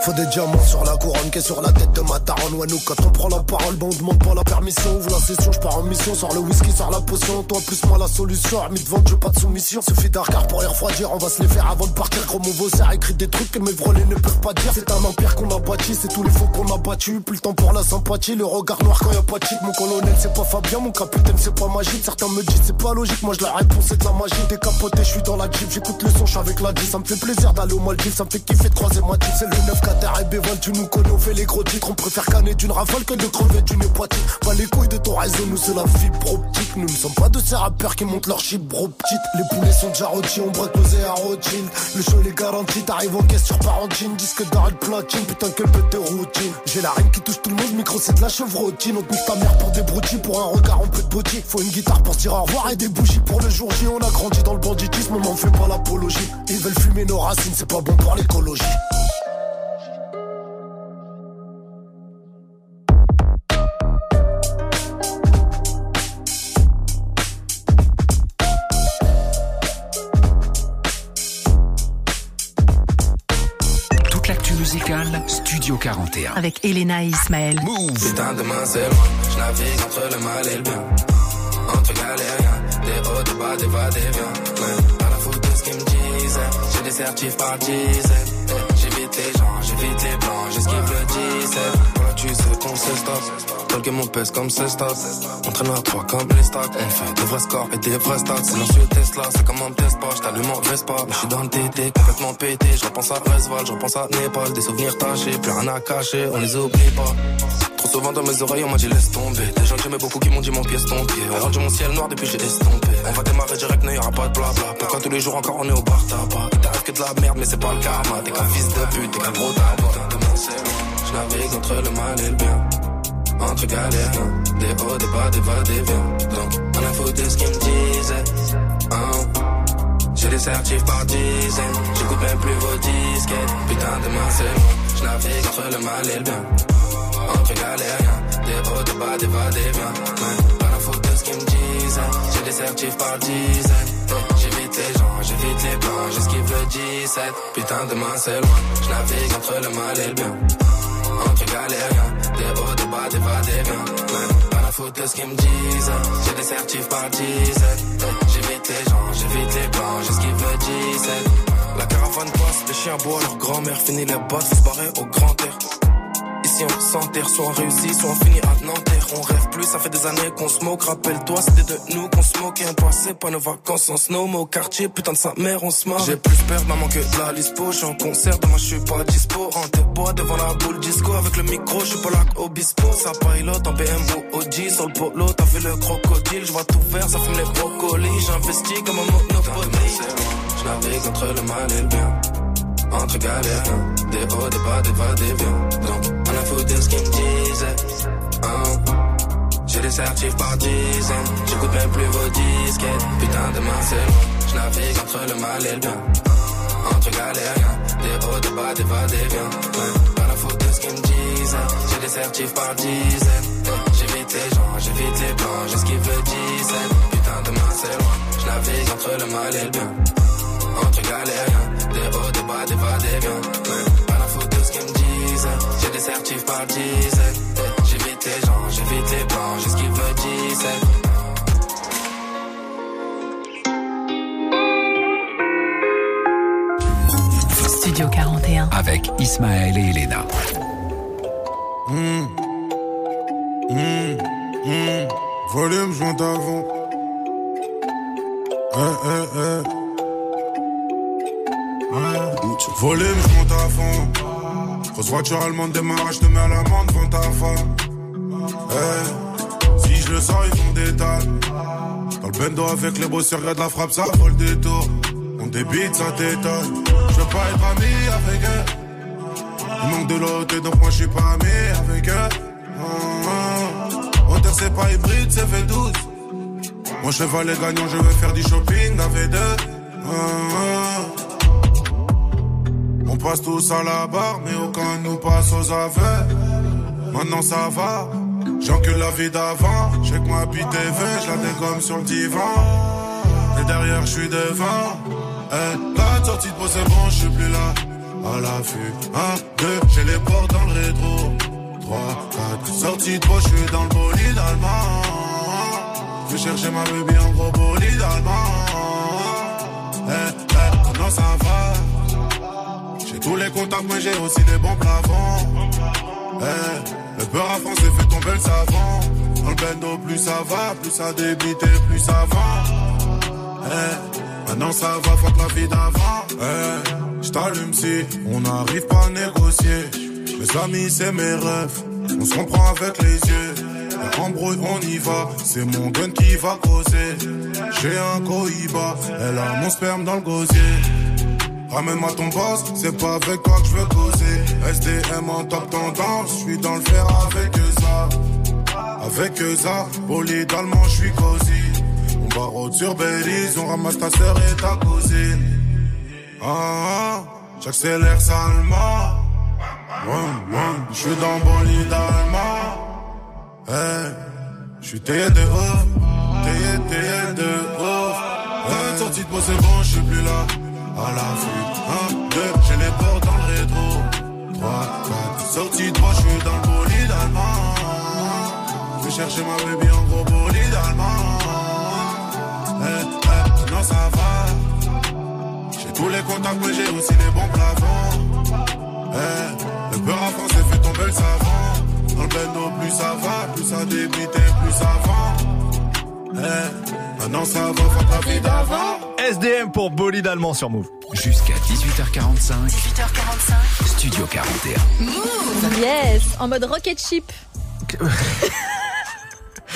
Faut des diamants sur la couronne qui est sur la tête de ma daronne. Ouais nous quand on prend la parole bon on demande pas la permission. Ouvre la session je pars en mission. Sors le whisky sors la potion. Toi plus moi la solution. Armi devant je pas de soumission. Suffit d'un regard pour les refroidir. On va se les faire avant de partir. Gros mon a écrit des trucs que mes vrelés ne peuvent pas dire. C'est un empire qu'on a bâti. C'est tous les faux qu'on a battu Plus le temps pour la sympathie. Le regard noir quand y a pas de cheat Mon colonel c'est pas Fabien. Mon capitaine c'est pas magique. Certains me disent c'est pas logique. Moi je la réponse c'est de la magie. Décapoté je suis dans la jeep. J'écoute le son je avec la G Ça me fait plaisir d'aller au Maldives. Ça me fait kiffer de croiser ma jeep C'est le 9 Qatar et B20 tu nous connais, on fait les gros titres. On préfère canner d'une rafale que de crever d'une hépatite. Pas les couilles de ton réseau, nous c'est la fibre optique. Nous ne sommes pas de ces rappeurs qui montent leur chip bro petite. Les poulets sont déjà rôtis, on braque à Rothschild. Le show est garanti, t'arrives en caisse sur Parentine. Disque d'arrêt platine, putain quelle bête de routine. J'ai la reine qui touche tout le monde, micro c'est de la chevrotine. On pousse ta mère pour des broutilles, pour un regard en peu de boutique. Faut une guitare pour se dire au revoir et des bougies pour le jour J. On a grandi dans le banditisme, on n'en fait pas l'apologie. Ils veulent fumer nos racines, c'est pas bon pour l'écologie. 41. Avec Elena et Ismaël. Putain, demain c'est moi. Je navigue entre le mal et le bien. Entre galériens, des hauts, des bas, des va, des viens. Ouais, pas la faute de ce qu'ils me disent. J'ai des certifs par dizaines. J'évite les gens, j'évite les blancs, j'esquive le 17. Tu sais qu'on se stoppe. Tel que mon pèse comme ce stop. Entraîneur à 3 comme les stocks. On fait des vrais scores et des vrais stats. C'est l'ancien Tesla, c'est comme un test pas. J't'allume en Vespa. Mais j'suis dans le TT, complètement pété. Je repense à Resval, je repense à Népal. Des souvenirs tachés, plus rien à cacher, on les oublie pas. Trop souvent dans mes oreilles, on m'a dit laisse tomber. Des gens que j'aimais beaucoup qui m'ont dit mon pied ton pied. On rendu mon ciel noir depuis j'ai estompé. On va démarrer direct, n'y aura pas de blabla. Pourquoi tous les jours encore on est au bar tabac Il t'arrive que de la merde, mais c'est pas le karma. T'es qu'un fils de pute, t'es qu'un gros tabac. Je navigue entre le mal et le bien. Entre galères, des hauts, des bas, des va, des viens. Donc, on a foutu ce qu'ils me disaient. Hein. J'ai des certifs par dizaines. J'écoute même plus vos disquettes. Putain, demain c'est moi. Je navigue entre le mal et le bien. Entre galériens, des hauts, des bas, des va, des viens. Ouais, la faute de ce qu'ils me disent. J'ai des certifs par dizaines. J'évite les gens, j'évite les blancs, j'esquive le 17. Putain, demain c'est loin. Je navigue entre le mal et le bien. Entre galériens, des hauts, des bas, des va, des viens. Ouais, pas la faute de ce qu'ils me disent. J'ai des certifs par dizaines. J'évite les gens, j'évite les blancs, j'esquive le 17. La caravane passe, les chiens boivent leur grand-mère, finit les bottes, se barrer au grand air. Ici on s'enterre, soit on réussit, soit on finit à Nanterre. On rêve plus, ça fait des années qu'on se moque. Rappelle-toi, c'était de nous qu'on se moquait. On passait pas nos vacances en snow, mais au quartier, putain de sa mère, on se marre. J'ai plus peur maman que de la lispo. Je suis en concert, demain je suis pas dispo. En tes bois devant la boule disco. Avec le micro, je suis pas là au bispo. Ça pilote en BMW OG sur le polo. T'as vu le crocodile, je vois tout vert, ça fume les brocolis. J'investis comme un monopoly. Je navigue entre le mal et le bien. Entre galères, des hauts, des bas, des va, des viens. On a foutu ce qu'ils me disaient. Hein. J'ai des certifs par dizaines. J'écoute même plus vos disquettes. Putain, demain c'est loin. Je navigue entre le mal et le bien. Entre galériens, des hauts, des bas, des va, des viens. Pas la faute de ce qu'ils me disent. J'ai des certifs par dizaines. J'évite les gens, j'évite les blancs, j'esquive le 17. Putain, demain c'est loin. Je navigue entre le mal et le bien. galérien. Des hauts, des bas, des va, des viens. Ouais, Certifs par J'évite les gens, j'évite les plans. J'ai ce qu'ils me disent. Studio 41. Avec Ismaël et Elena. Mmh. Mmh. Mmh. Volume. Eh, eh, eh. Grosse voiture allemande démarrage, te mets à l'amende devant ta femme. Eh. Si je le sens, ils font des tas. Dans le avec les boss, regarde la frappe, ça vole des tours. On débite, ça t'étonne. Je veux pas être ami avec eux. Il manque de l'autre, donc moi je suis pas ami avec eux. Ah, ah. Hauteur, c'est pas hybride, c'est fait 12. Mon cheval est gagnant, je veux faire du shopping avec deux. On passe tous à la barre, mais aucun nous passe aux aveux. Maintenant ça va, j'encule la vie d'avant. J'ai que moi puis TV, je la dégomme sur le divan. Et derrière, je suis devant. Eh, la sortie de c'est bon, je suis plus là. À l'affût, 1, 2, j'ai les portes dans le rétro. 3, 4, sortie de je suis dans le bolide allemand. Je vais chercher ma baby en gros bolide allemand. Eh, eh, non, ça va. Tous les contacts, mais j'ai aussi des bons plafonds. Eh, le beurre à français fait tomber le savon. Dans le bendo, plus ça va, plus ça débite et plus ça va. Eh, maintenant ça va, fuck la vie d'avant. Eh, j't'allume si on n'arrive pas à négocier. Mes amis, c'est mes rêves. On se comprend avec les yeux. Embrouille, on y va. C'est mon gun qui va causer. J'ai un cohiba. Elle a mon sperme dans le gosier. Ramène-moi ton boss, c'est pas avec toi que je veux causer. SDM en top tendance, je suis dans le fer avec ça. Avec ça, bolide allemand, je suis cosy. On va road sur Belize, on ramasse ta sœur et ta cousine. Ah, ah, j'accélère salement. Je suis dans bolide allemand. Hey, je suis taillé de ouf, taillé, taillé de ouf. Hey, sortie de peau, c'est bon, je suis plus là. À la vue, 1, 2, j'ai les portes dans le rétro. 3, 4, sortie de moi, je suis dans le bolide allemand. Je chercher ma baby en gros bolide allemand. Eh, eh, non, ça va. J'ai tous les contacts, mais j'ai aussi les bons plafonds. Eh, le beurre à français fait tomber le savon. Dans le bendo, plus ça va, plus ça débite et plus ça vend. Eh, maintenant ça va, fuck la vie d'avant. SDM pour bolide allemand sur Move. Jusqu'à 18h45. 18h45. Studio 41. Yes, en mode rocket ship. [laughs]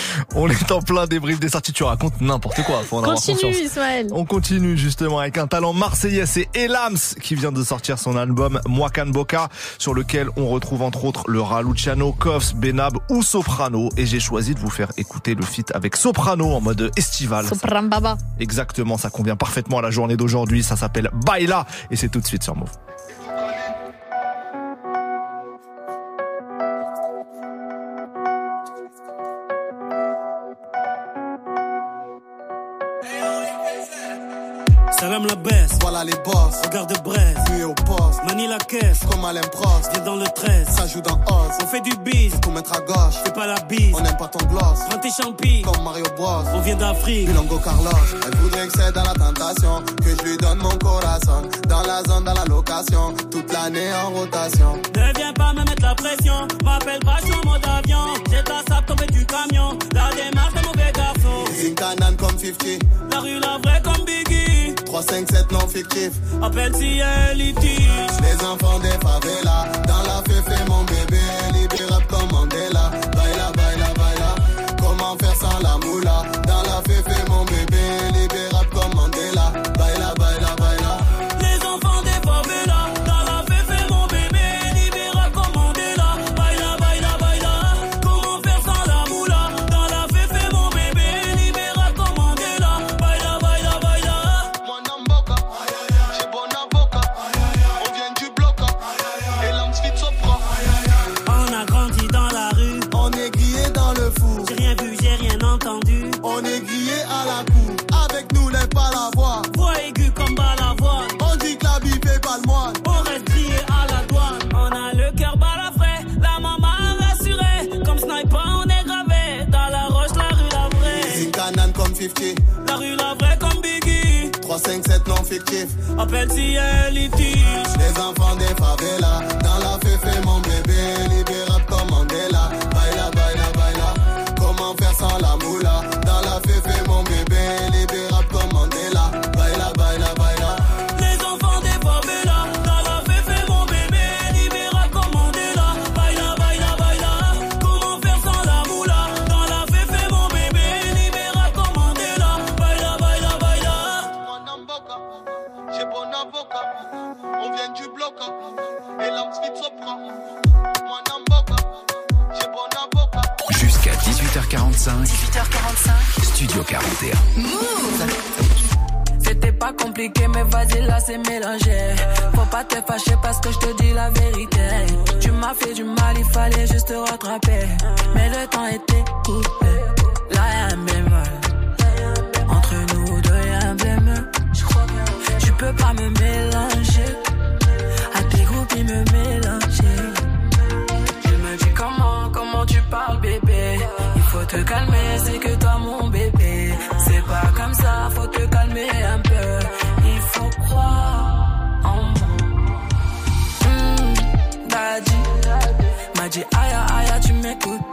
[laughs] On est en plein débrief des sorties, tu racontes n'importe quoi. Faut en avoir Continue, conscience. Ismaël. On continue justement avec un talent marseillais, c'est Elams qui vient de sortir son album Moakan Boca, sur lequel on retrouve entre autres le Raluciano, Koffs, Benab ou Soprano. Et j'ai choisi de vous faire écouter le feat avec Soprano en mode estival. Sopran Baba. Exactement, ça convient parfaitement à la journée d'aujourd'hui. Ça s'appelle Baila et c'est tout de suite sur Move. Salam la baisse, Voilà les boss, regarde Brest, lui au poste, manie la caisse, comme Alain Prost, viens dans le 13, ça joue dans Oz, on fait du biz, tout mettre à gauche, fais pas la bise, on n'aime pas ton gloss, prends tes champis, comme Mario Bros, on vient d'Afrique, Milongo Carlos, elle voudrait que c'est dans la tentation, que je lui donne mon corazon, dans la zone, dans la location, toute l'année en rotation. ne viens pas me mettre la pression, m'appelle pas, en mode avion, j'ai ta du camion, la démarche de mauvais garçon, Zinkanan comme 50, la rue la vraie comme Biggie, 3, 5, 7 non fictif, appelle si elle litige, les enfants des favelas, dans la féfé mon bébé, libérable comme Mandela, baila, baila, baila, comment faire sans la moula, 50. La rue la vraie comme Biggie. 357 non fictif. Appelle si elle litige. Les enfants des favelas. Dans la féfé, mon bébé. Libérable comme Mandela. Baila, baila, baila. Comment faire sans la moula? Dans la féfé, mon 41. C'était pas compliqué, mais vas-y, là c'est mélangé. Faut pas te fâcher parce que je te dis la vérité. Tu m'as fait du mal, il fallait juste te rattraper. Mais le temps était coupé. Là y'a un bémol. Entre nous deux y'a un bémol. Tu peux pas me mélanger. À tes groupes, ils me mélanger. Je me dis comment, comment tu parles, bébé. Il faut te calmer, c'est que toi, mon bébé. Tu m'écoutes.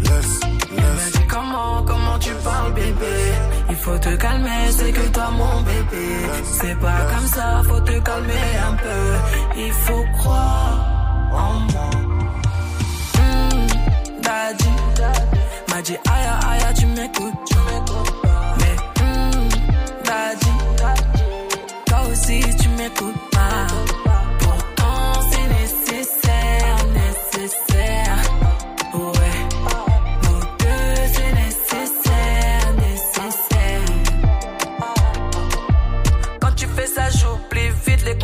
Laisse, laisse. Mais dis comment, comment tu parles bébé? Il faut te calmer, c'est que toi mon bébé. C'est pas comme ça, faut te calmer un peu. Il faut croire en moi. Hmm, Daddy. M'a dit aïe aïe aïe tu m'écoutes Mais hmm, Daddy. Toi aussi tu m'écoutes pas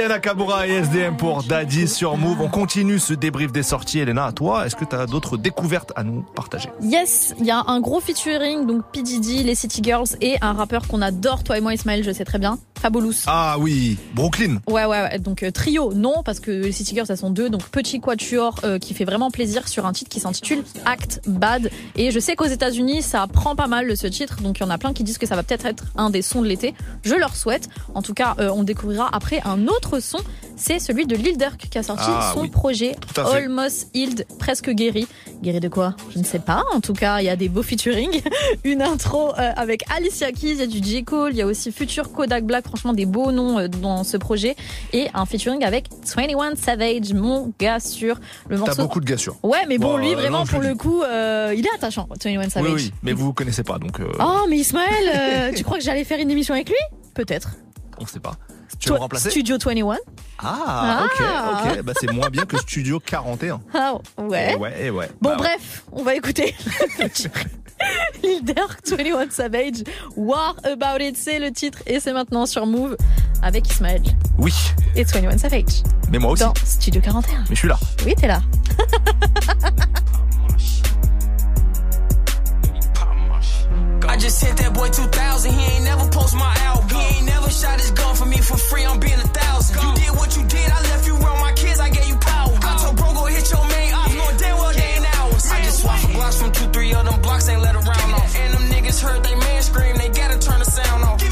Aya Nakamura et SDM pour Daddy sur Move. On continue ce débrief des sorties. Elena, à toi, est-ce que tu as d'autres découvertes à nous partager? Yes, il y a un gros featuring, donc P. Diddy, les City Girls et un rappeur qu'on adore, toi et moi Ismaël, je sais très bien, Fabulous. Ah oui, Brooklyn. Ouais, ouais, ouais. Donc euh, trio, non, parce que les City Girls, elles sont deux. Donc petit quatuor euh, qui fait vraiment plaisir sur un titre qui s'intitule Act Bad. Et je sais qu'aux États-Unis, ça prend pas mal ce titre. Donc il y en a plein qui disent que ça va peut-être être un des sons de l'été. Je leur souhaite. En tout cas, euh, on découvrira après un autre son. C'est celui de Lil Durk qui a sorti Ah, son oui. projet. Almost Healed, presque guéri. Guéri de quoi? Je ne sais pas. En tout cas, il y a des beaux featuring. [laughs] Une intro euh, avec Alicia Keys, il y a du J. Cole, il y a aussi Future Kodak Black. Franchement, des beaux noms euh, dans ce projet. Et un featuring avec 21 Savage, mon gars sur le T'as morceau. beaucoup de gars sûrs. Ouais, mais bon, lui, euh, vraiment, non, pour le coup, euh, il est attachant, 21 Savage. Oui, oui, mais vous connaissez pas, donc Oh, mais Ismaël, tu crois que j'allais faire une émission avec lui? Peut-être. on sait pas. Tu veux me remplacer Studio 21. Ah, ok, Ah. ok. Bah, c'est moins bien que Studio 41. [laughs] Ah, ouais. Et ouais, et ouais. Bon, Bah, ouais. bref, on va écouter Lil Durk, 21 Savage, War About It, c'est le titre et c'est maintenant sur Move avec Ismaël Oui, et 21 Savage. mais moi aussi. Dans Studio 41. Mais je suis là. Oui, t'es là. [laughs] just hit that boy 2000. He ain't never post my album. He ain't never shot his gun for me for free. I'm being a thousand. You did what you did. I left you around my kids. I gave you power. I told bro go hit your main ops. Knowing damn well they ain't ours. I just swapped for blocks from two, three of them blocks. Ain't let around off. And them niggas heard they man scream. They gotta turn the sound off.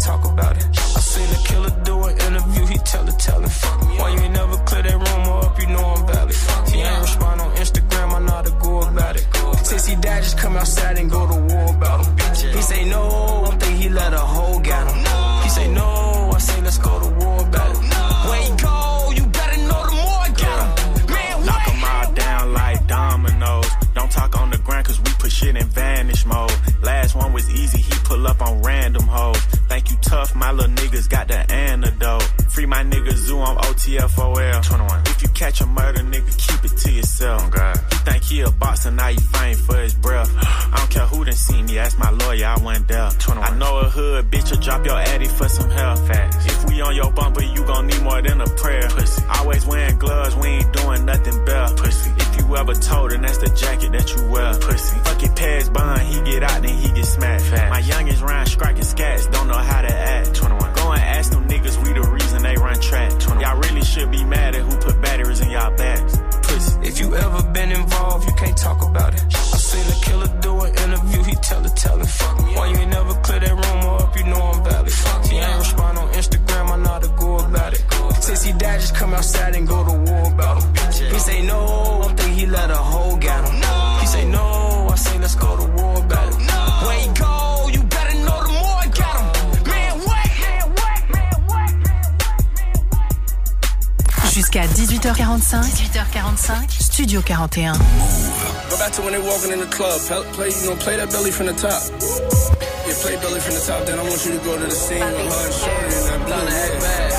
Talk about it. I seen a killer do an interview. He tell it, tell it. Why you ain't never clear that rumor up? You know I'm valid. He ain't respond on Instagram. I know how to go about it. Since he died, just come outside and go to war about him. He say no, I think he let a hoe get him. He say no, I say let's go to war about it. Where he go, you better know the more I get him. Man, Knock 'em all down like dominoes. Don't talk on the ground cause we put shit in vanish mode. Last one was easy, tough, my little niggas got the antidote. Free my nigga Zoo on OTFOL. 21. If you catch a murder, nigga, keep it to yourself. Oh, God. You think he a boxer, now you faint for his breath. I don't care who done seen me, ask my lawyer, I went there. 21. I know a hood, bitch, will drop your addy for some help. Facts. If we on your bumper, you gon' need more than a prayer. Pussy. Always wearing gloves, we ain't doing nothing better. Pussy. If you ever told, then that's the jacket that you wear. Pussy. Fuck it, pass bond, he get out, then he get smacked. Facts. My youngest round striking scats, don't know how to act. 21. Go and ask them niggas, we the reason they run track. 21. Y'all really should be mad at who put batteries in y'all backs. Pussy. If you ever been involved, you can't talk about it. I seen a killer do an interview, he tell it, tell it. Fuck me. Why you ain't never clear that rumor up, you know I'm valid. Fuck me. He ain't respond on Instagram, I know how to go about it. Since he died, just come outside and go to war about him. He say no, I think he let a hoe get him. He say no, I say let's go to war about it. Where he go, you better know the more I got him. Man, wait, man, wait, man, wait. Jusqu'à 18h45. 18h45. Studio 41. Go back to when they walking in the club. Play, play, you know, play that belly from the top. Yeah, play belly from the top. Then I want you to go to the scene with her and Shorty and that blue.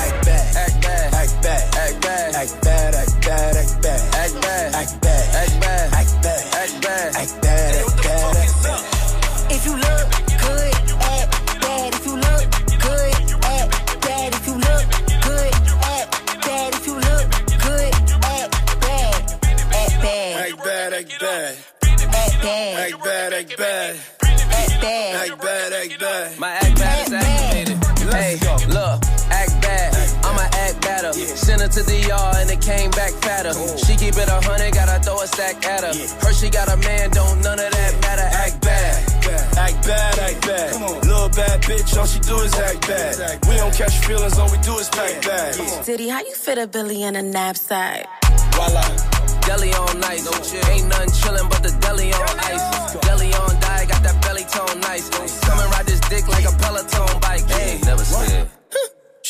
Act bad, act bad, act bad, act bad, act bad, act bad, act bad, act bad, act bad, act bad, act bad. If you look good, act bad. If you look good, act bad. If you look good, act bad. If you look good, act bad. Act bad. Act bad, act bad. Act bad. Act bad, act bad. Act bad. Act bad, Send to the yard and it came back fatter. She keep it a hundred, gotta throw a stack at her. Her she got a man, don't none of that matter. Act bad. Act bad, act bad. Little bad bitch, all she do is act bad. We don't catch feelings, all we do is pack bags. Diddy, how you fit a Billy in a knapsack? Voila. Deli on nice. Ain't nothing chillin' but the deli on ice. Deli on die, got that belly tone nice. Come and ride this dick like a Peloton bike. Hey, never scared.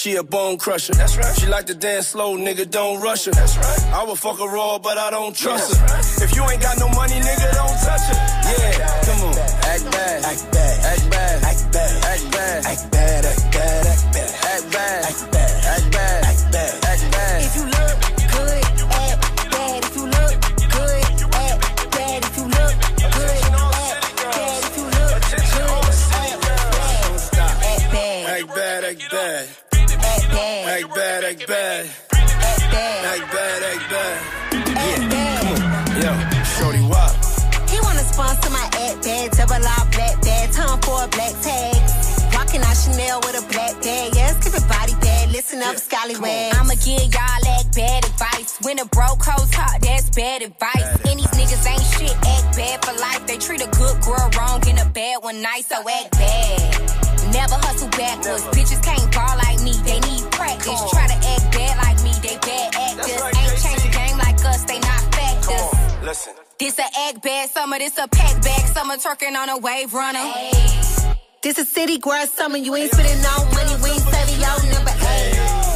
She a bone crusher. That's right. She like to dance slow, nigga, don't rush her. That's right. I would fuck her raw, but I don't trust her. If you ain't got no money, nigga, don't touch her. Yeah, come on. Act bad. Act bad. Act bad. Act bad. Act bad. Act bad, act bad, act bad. Act bad. Act bad. Act bad. Act bad. Act bad. Act bad. Act bad, act bad. Act bad. Act bad, act bad. Act bad. Yo, shorty wop. He wanna sponsor my act bag, double R black bag, time for a black tag. Rockin' out Chanel with a black bag, yes, keep it body bad, listen up, scallywag. I'ma give y'all act bad advice. When a broke hoe talk, that's bad advice. And these niggas ain't shit, act bad for life. They treat a good girl wrong and a bad one nice, so act bad. Never hustle backwards. Bitches can't ball like me, they need practice. Try to act bad like me, they bad actors. Ain't changed the game like us, they not factors. Listen. This a act bad summer, this a pack bag summer, twerking on a wave runner. This a city girl summer, you ain't spending no money, we ain't saving your number eight.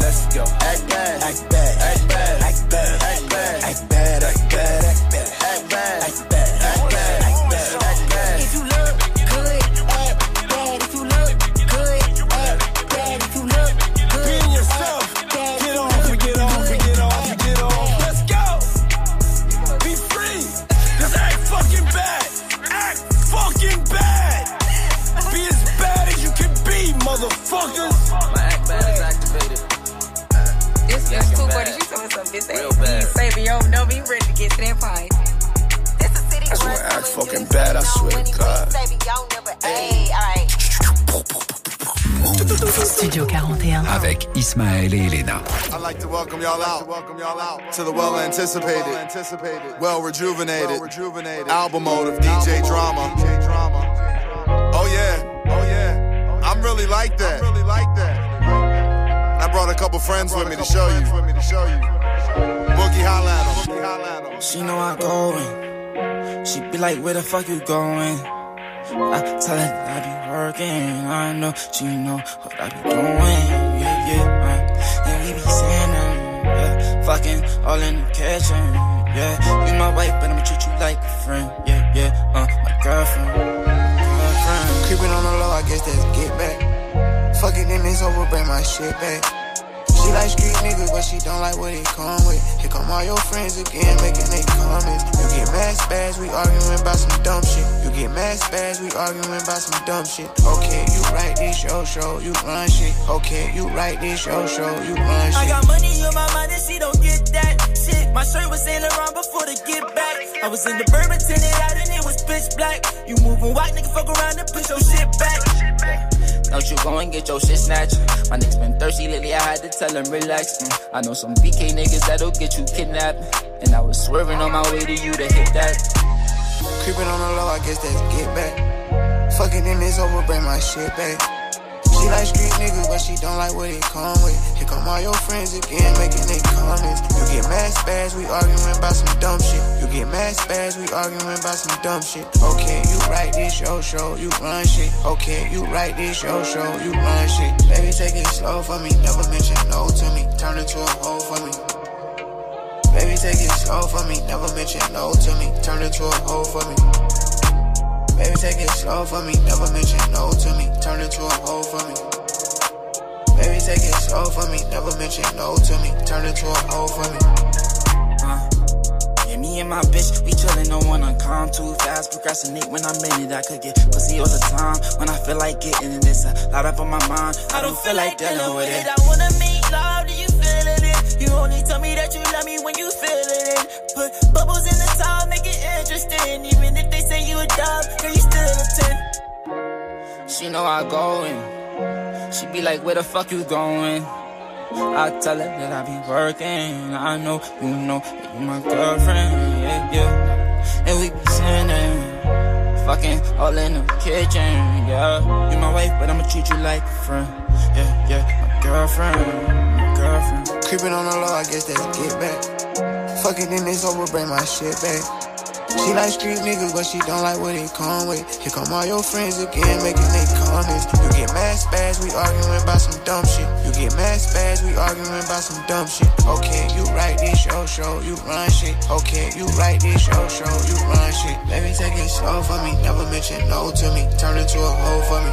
Let's go. Act bad. Act bad. Act bad. Act bad. Act bad. Act bad. Act bad. Act bad. Act bad. Real bad. Ready to get to that. That's why I act fucking bad, I swear to God. Studio 41 avec Ismaël et Elena. I'd like to welcome y'all out, welcome y'all out to the well anticipated, well, rejuvenated, well rejuvenated album mode of DJ drama. DJ drama. Oh yeah, oh yeah. I'm really like that. I'm really like that. I brought a couple friends with me to show you. Boogie holla at 'em. She know I'm going. She be like, where the fuck you going? I tell her that I be working. I know she know what I be doing. Yeah, yeah. Uh, and we be saying them. Yeah, fucking all in the kitchen. Yeah, you my wife, but I'ma treat you like a friend. Yeah, yeah. Uh, my girlfriend. Girlfriend. Creeping on the low, I guess that's get back. Fucking in this over, bring my shit back. She like street niggas, but she don't like what it come with. Here come all your friends again, making they comments. You get mad spaz, we arguing about some dumb shit. You get mad spaz, we arguing about some dumb shit. Okay, you write this your show, you run shit. Okay, you write this your show, you run shit. I got money on my mind and she don't get that shit. My shirt was Saint Laurent before the get back. I was in the bourbon tinted out and it was pitch black. You moving white, nigga, fuck around and push your shit back. Don't you go and get your shit snatched. My niggas been thirsty lately, I had to tell him relax. Mm, I know some BK niggas that'll get you kidnapped. And I was swerving on my way to you to hit that. Creeping on the low, I guess that's get back. Fucking in this over, bring my shit back. She like street niggas, but she don't like what it come with. Here come all your friends again, making they comments. You get mad spaz, we arguing about some dumb shit. You get mad spaz, we arguing about some dumb shit. Okay, you write this your show, you run shit. Okay, you write this your show, you run shit. Baby, take it slow for me, never mention no to me. Turn it to a hoe for me. Baby, take it slow for me, never mention no to me. Turn it to a hoe for me. Baby, take it slow for me, never mention no to me. Turn it to a hoe for me. Baby, take it slow for me, never mention no to me. Turn it to a hoe for me. Yeah, me and my bitch, we chillin', no wanna come too fast. Procrastinate when I'm in it. I could get pussy all the time when I feel like getting it. It's a lot up on my mind. I don't feel like dealing with it. I wanna make love, do you feeling it? You only tell me that you love me when you feeling it. Put bubbles in the top, make it interesting. Even if they say you a dub, girl, you still a 10. She know I go in. She be like, where the fuck you going? I tell her that I be working. I know you know you my girlfriend. Yeah, yeah. And we be sinning. Fucking all in the kitchen. Yeah. You my wife, but I'ma treat you like a friend. Yeah, yeah. My girlfriend. My girlfriend. Creeping on the low, I guess that's get back. Fucking in this over, bring my shit back. She like street niggas, but she don't like what it come with. Here come all your friends again, making they comments. You get mad spaz, we arguing about some dumb shit. You get mad spaz, we arguing about some dumb shit. Okay, you right this your show, you run shit. Okay, you right this your show, you run shit. Baby, take it slow for me, never mention no to me. Turn into a hoe for me.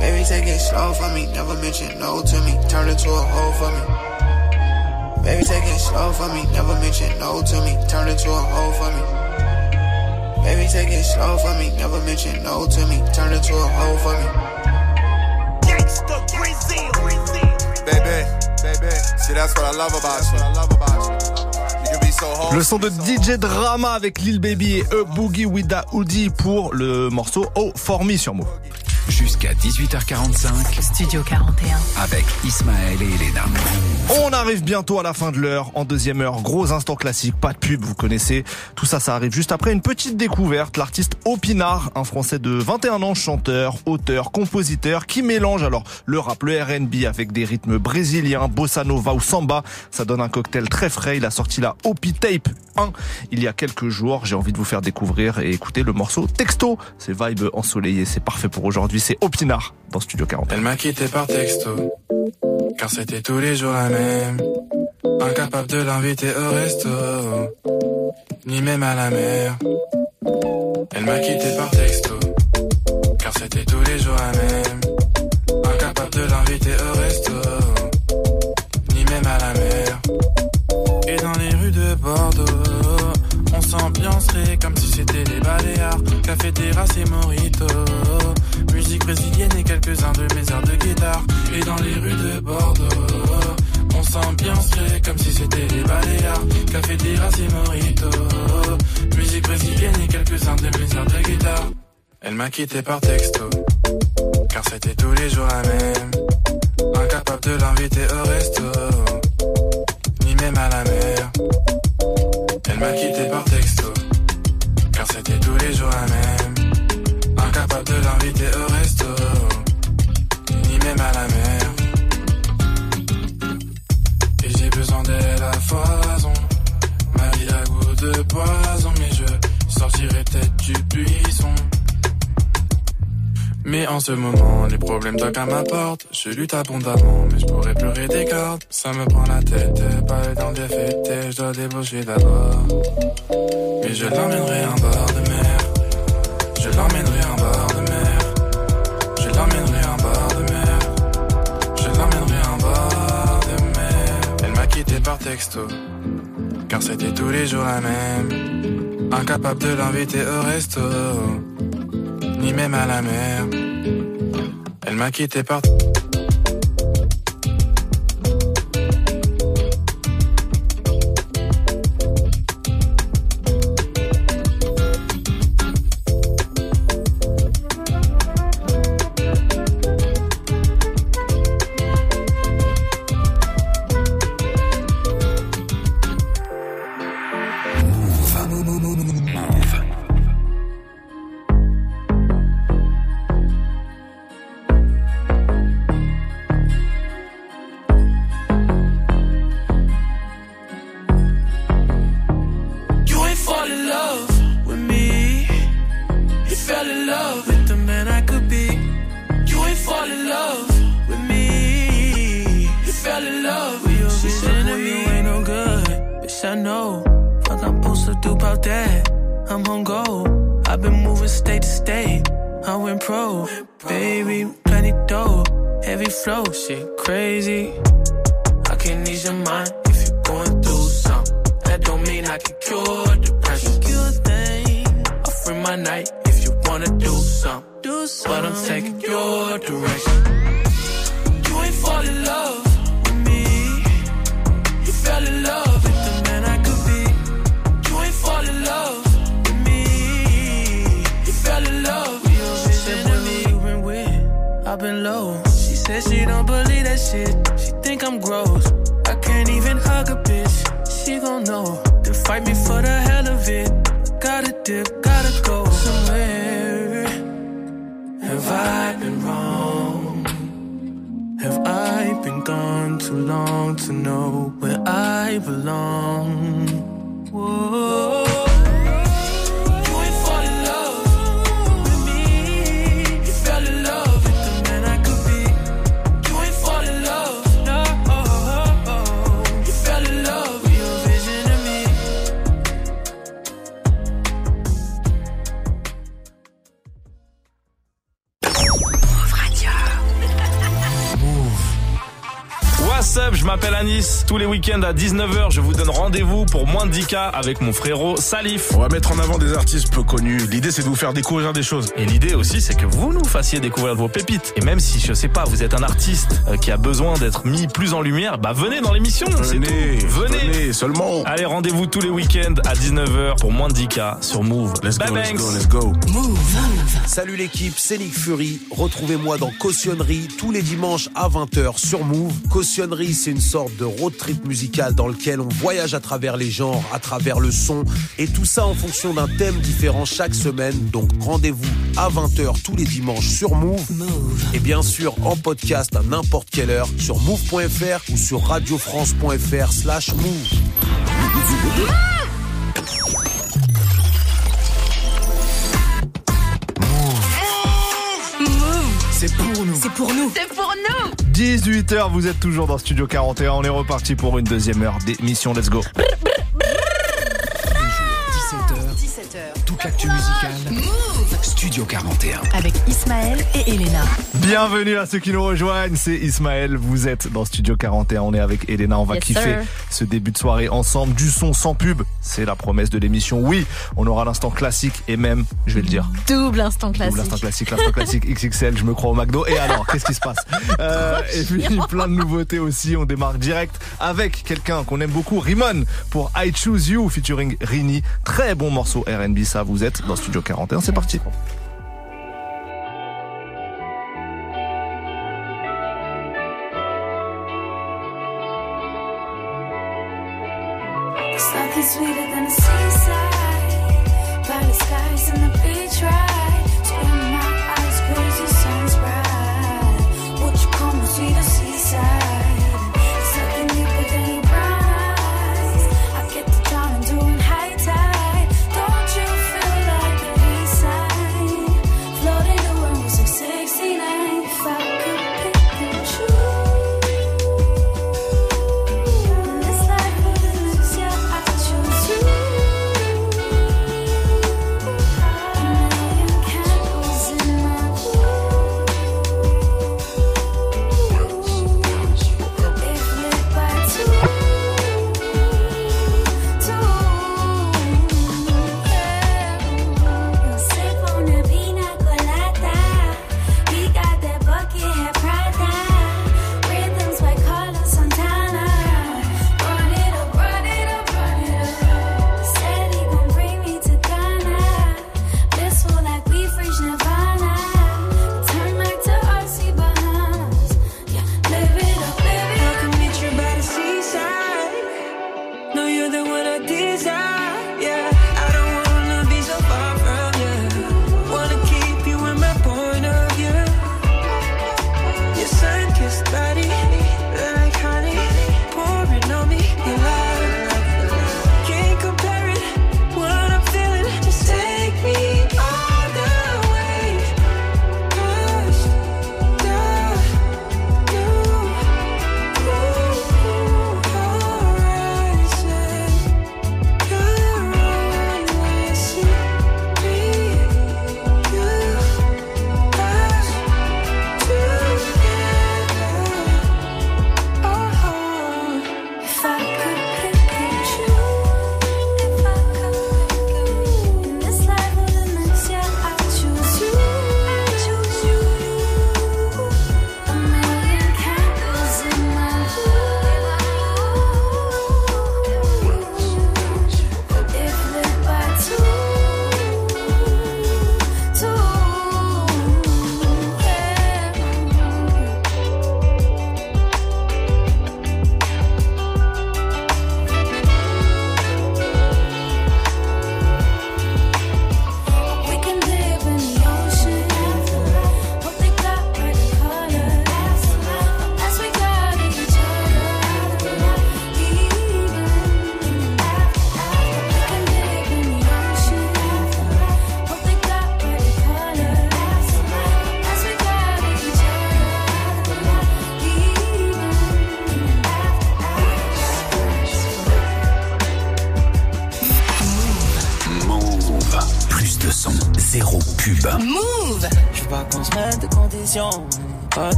Baby, take it slow for me, never mention no to me. Turn into a hoe for me. Baby, take it slow for me, never mention no to me. Turn into a hoe for me. Baby, take it slow for me, never mention no to me. Turn into a hoe for me. Baby, baby, see that's what I love about you. I love about you. You can be so hard. Le son de DJ Drama avec Lil Baby et A Boogie with the Hoodie pour le morceau Oh For Me sur Move. Jusqu'à 18h45. Studio 41. Avec Ismaël et Elena. On arrive bientôt à la fin de l'heure. En deuxième heure, gros instant classique, pas de pub, vous connaissez. Tout ça, ça arrive juste après une petite découverte. L'artiste Opinard, un Français de 21 ans, chanteur, auteur, compositeur, qui mélange alors le rap, le R&B avec des rythmes brésiliens, bossa nova ou samba. Ça donne un cocktail très frais. Il a sorti la Opi Tape 1 il y a quelques jours. J'ai envie de vous faire découvrir et écouter le morceau Texto. C'est vibe ensoleillé, c'est parfait pour aujourd'hui. C'est Opinard dans Studio 40. Elle m'a quitté par texto, car c'était tous les jours la même. Incapable de l'inviter au resto, ni même à la mer. Elle m'a quitté par texto, car c'était tous les jours la même. Incapable de l'inviter au resto, s'ambiancerait comme si c'était les Baléares. Café, terrasse et mojito. Musique brésilienne et quelques-uns de mes airs de guitare. Et dans les rues de Bordeaux, on s'ambiancerait comme si c'était les Baléares. Café, terrasse et mojito. Musique brésilienne et quelques m'a quitté par texto, car c'était tous les jours la même. Toquent à ma porte. Je lutte abondamment, mais je pourrais pleurer des cordes. Ça me prend la tête, pas le temps de fêter, je dois débaucher d'abord. Mais je l'emmènerai en bord de mer. Je l'emmènerai en bord de mer. Je l'emmènerai en bord de mer. Je l'emmènerai en bord de mer. Elle m'a quitté par texto, car c'était tous les jours la même. Incapable de l'inviter au resto, ni même à la mer. Elle m'a quitté Tous les week-ends à 19h, je vous donne rendez-vous pour moins de 10K avec mon frérot Salif. On va mettre en avant des artistes peu connus. L'idée, c'est de vous faire découvrir des choses. Et l'idée aussi, c'est que vous nous fassiez découvrir vos pépites. Et même si, je sais pas, vous êtes un artiste euh, qui a besoin d'être mis plus en lumière, bah venez dans l'émission. Venez. Venez. venez, seulement. Allez, rendez-vous tous les week-ends à 19h pour moins de 10K sur Move. Let's Bye go, let's go, let's go. Salut l'équipe, c'est Nick Fury. Retrouvez-moi dans Cautionnerie tous les dimanches à 20h sur Move. Cautionnerie, c'est une sorte de road trip musical dans lequel on voyage à travers les genres, à travers le son, et tout ça en fonction d'un thème différent chaque semaine. Donc rendez-vous à 20h tous les dimanches sur Move. Et bien sûr en podcast à n'importe quelle heure sur move.fr ou sur radiofrance.fr slash move. C'est pour nous. C'est pour nous. C'est pour nous. 18h, vous êtes toujours dans Studio 41. On est reparti pour une deuxième heure d'émission. Let's go. 17h. Toute l'actu musicale. Studio 41. Avec Ismaël et Elena. Bienvenue à ceux qui nous rejoignent, c'est Ismaël, vous êtes dans Studio 41, on est avec Elena, on va Yes, kiffer sir. ce début de soirée ensemble, du son sans pub, c'est la promesse de l'émission, oui, on aura l'instant classique et même, je vais le dire, Double instant classique. Double l'instant classique, l'instant classique [laughs] XXL, je me crois au McDo. Et alors, qu'est-ce qui se passe? [laughs] Euh, Et puis plein de nouveautés aussi. On démarre direct avec quelqu'un qu'on aime beaucoup, Rimon, pour I Choose You featuring Rini. Très bon morceau R&B, ça. Vous êtes dans Studio 41. C'est parti. There's nothing sweeter than the seaside, by the skies and the beach ride.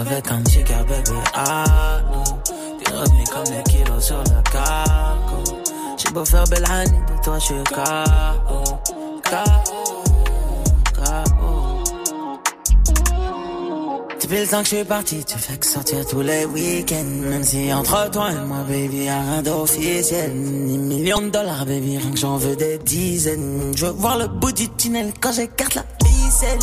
Avec un gars, bébé. Ah, non. T'es revenu comme les kilos sur le cargo. J'ai beau faire belle année, de toi je suis. KO. KO. Depuis le temps que je suis parti, tu fais que sortir tous les week-ends. Même si entre toi et moi, baby, y'a rien d'officiel. Ni millions de dollars, baby, rien que j'en veux des dizaines. Je veux voir le bout du tunnel quand j'écarte la ficelle.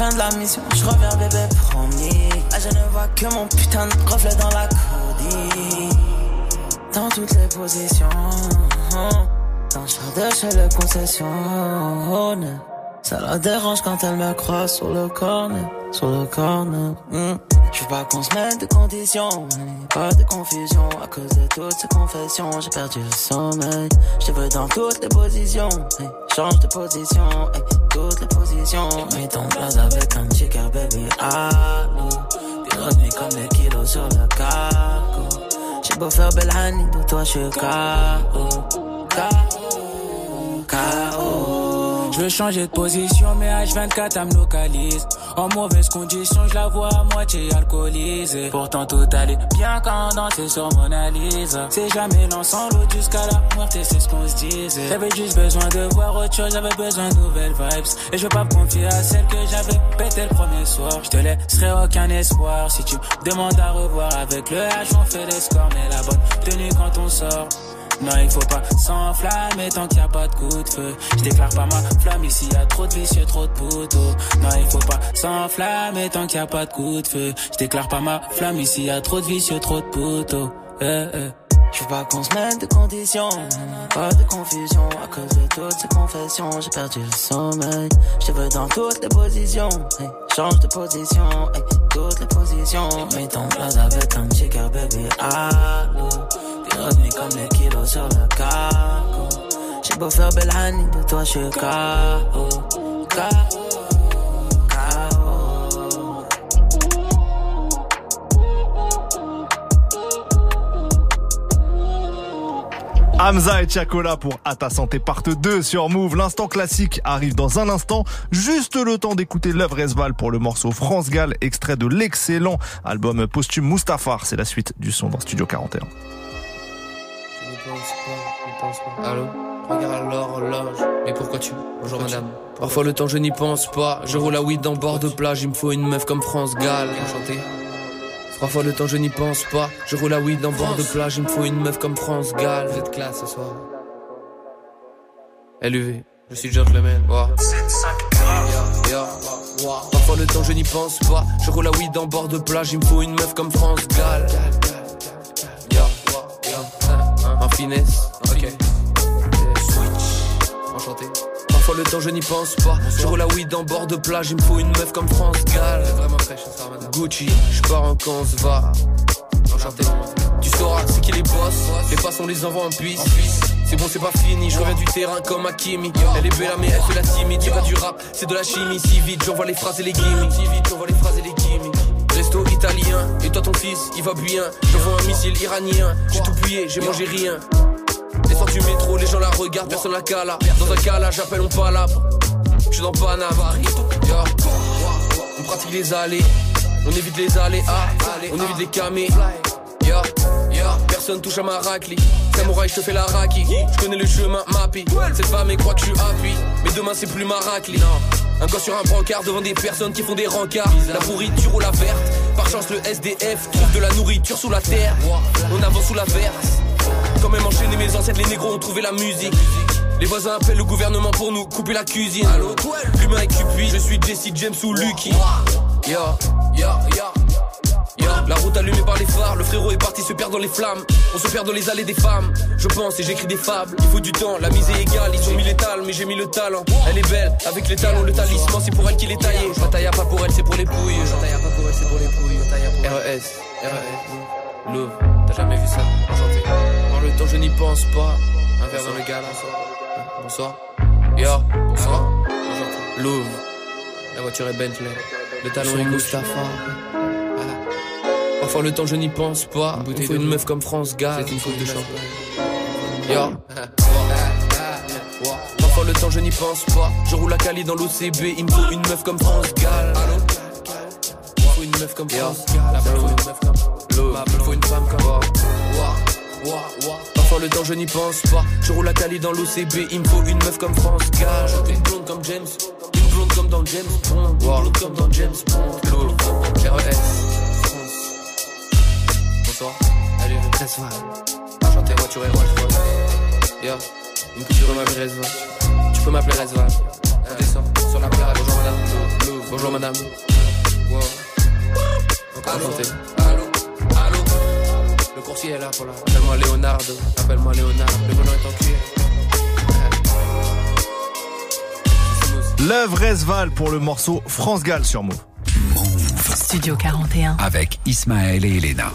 Fin de la mission, je reviens bébé promis. Là je ne vois que mon putain de reflet dans la codie. Dans toutes les positions. Dans chaque de chez le concession. Ça la dérange quand elle me croise sur le corner. Sur le corner. Mm. Je veux pas qu'on se mette de conditions. Pas de confusion à cause de toutes ces confessions. J'ai perdu le sommeil. Je te veux dans toutes les positions. Change de position. Toutes les positions. Mets ton place avec un chica baby. Allô. T'es revenu comme les kilos sur le cargo. J'ai beau faire belle année, de toi je suis KO. KO. KO. Je veux changer de position, mais H24 elle me localise. En mauvaise condition, je la vois à moitié alcoolisée. Pourtant tout allait bien quand on dansait sur Mona Lisa. C'est jamais l'ensemble jusqu'à la mort et c'est ce qu'on se disait. J'avais juste besoin de voir autre chose, j'avais besoin de nouvelles vibes. Et je veux pas me confier à celle que j'avais pété le premier soir. Je te laisserai aucun espoir si tu me demandes à revoir avec le H, on fait des scores, mais la bonne tenue quand on sort. Non, il faut pas s'enflammer tant qu'il y a pas de coup de feu. Je déclare pas ma flamme ici, y a trop de vicieux, trop de poteaux. Non, il faut pas s'enflammer tant qu'il y a pas de coup de feu. Je déclare pas ma flamme ici, y a trop de vicieux, trop de poteaux. Eh, eh. Je veux pas qu'on se mette de conditions. Pas de confusion à cause de toutes ces confessions. J'ai perdu le sommeil. Je veux dans toutes les positions. Hey, change de position. Hey, toutes les positions. Mets ton place avec un chica baby. Allô. Revenu. Hamza et Chacola pour À ta santé part 2 sur Move. L'instant classique arrive dans un instant. Juste le temps d'écouter l'œuvre Esval pour le morceau France Gall, extrait de l'excellent album posthume Mustafar. C'est la suite du son dans Studio 41. Pense pas, n'y pense pas. Allô Regarde l'horloge. Mais pourquoi tu. Bonjour madame. Parfois le temps je n'y pense pas. Je roule à weed dans bord de plage. Il me faut une meuf comme France Gall. Enchanté. Parfois le temps je n'y pense pas. Je roule à weed dans bord de plage. Il me faut une meuf comme France Gall. Vous êtes classe ce soir. LUV. Je suis gentleman. Wow. Yeah, yeah. Parfois le temps je n'y pense pas. Je roule à weed dans bord de plage. Il me faut une meuf comme France Gall. Finesse. Ok. Switch. Enchanté. Parfois le temps je n'y pense pas. Je roule à weed en bord de plage. Il me faut une meuf comme France Gall. Vraiment fraîche, Gucci. Je pars en on se va. Enchanté. Tu sauras c'est qui les boss. Les passes on les envoie en piste. C'est bon, c'est pas fini, je reviens du terrain comme Akimi. Elle est belle, mais elle fait la timide. C'est pas du rap, c'est de la chimie. Si vite, j'envoie les phrases et les gimmicks. Si vite, j'envoie les phrases et les gimmicks. Italien, et toi ton fils, il va bien. J'envoie un missile iranien. J'ai tout plié, j'ai mangé rien. Descends du métro, les gens la regardent, personne la cala. Dans un cas j'appelle on palabre. Je suis dans Panama. Yo. On pratique les allées, on évite les allées, ah, on évite les camés. Personne touche à ma raclée. Samouraï, je te fais la raki. Je connais le chemin, mappé. Cette femme, elle croit que je suis. Mais demain, c'est plus ma raclée. Un gars sur un brancard devant des personnes qui font des rencarts. La pourriture ou la verte. Par chance, le SDF trouve de la nourriture sous la terre. On avance sous la verse. Quand même enchaîné mes ancêtres, les négros ont trouvé la musique. Les voisins appellent le gouvernement pour nous couper la cuisine. L'humain est cupide, je suis Jesse James ou Lucky. Yo, yo, yo. La route allumée par les phares, le frérot est parti se perdre dans les flammes. On se perd dans les allées des femmes. Je pense et j'écris des fables. Il faut du temps, la mise est égale. Ils ont mis l'étal, mais j'ai mis le talent. Elle est belle, avec les talons, le talisman, c'est pour elle qu'il est taillé. Je bataille pas pour elle, c'est pour les pouilles. Je pas pour elle, c'est pour les pouilles. RES, RES. Louvre, t'as jamais vu ça? Enchanté. Dans le temps, je n'y pense pas. Un verre dans le gala. Bonsoir. Yo, va Louvre. La voiture est Bentley. Le talon est Mustapha. Parfois le temps je n'y pense pas. Il faut une meuf comme France Gall. C'est une faute de champagne. Yo. Parfois le temps je n'y pense pas. Je roule la Cali dans l'OCB. Il me faut une meuf comme France Gall. Il me faut une meuf comme France Gall. Il me faut une meuf comme. Il me faut une femme comme. Parfois le temps je n'y pense pas Je roule la Cali dans l'OCB Il me faut une meuf comme France Gall Une blonde comme James Une blonde comme dans James Bond Une blonde comme dans James Bond RES Le 13 val Chanter voiture et Rolls Royce Yo Une couture de ma Resva Tu peux m'appeler Resva On descend sur la plage Bonjour madame. Bonjour madame Wow Encore enchanté Allô Allô le coursier est là pour la. Appelle-moi Leonardo, appelle-moi Léonard, le volant est en cuir. L'œuvre Resval pour le morceau France Gall sur Move. Studio 41. Avec Ismaël et Elena.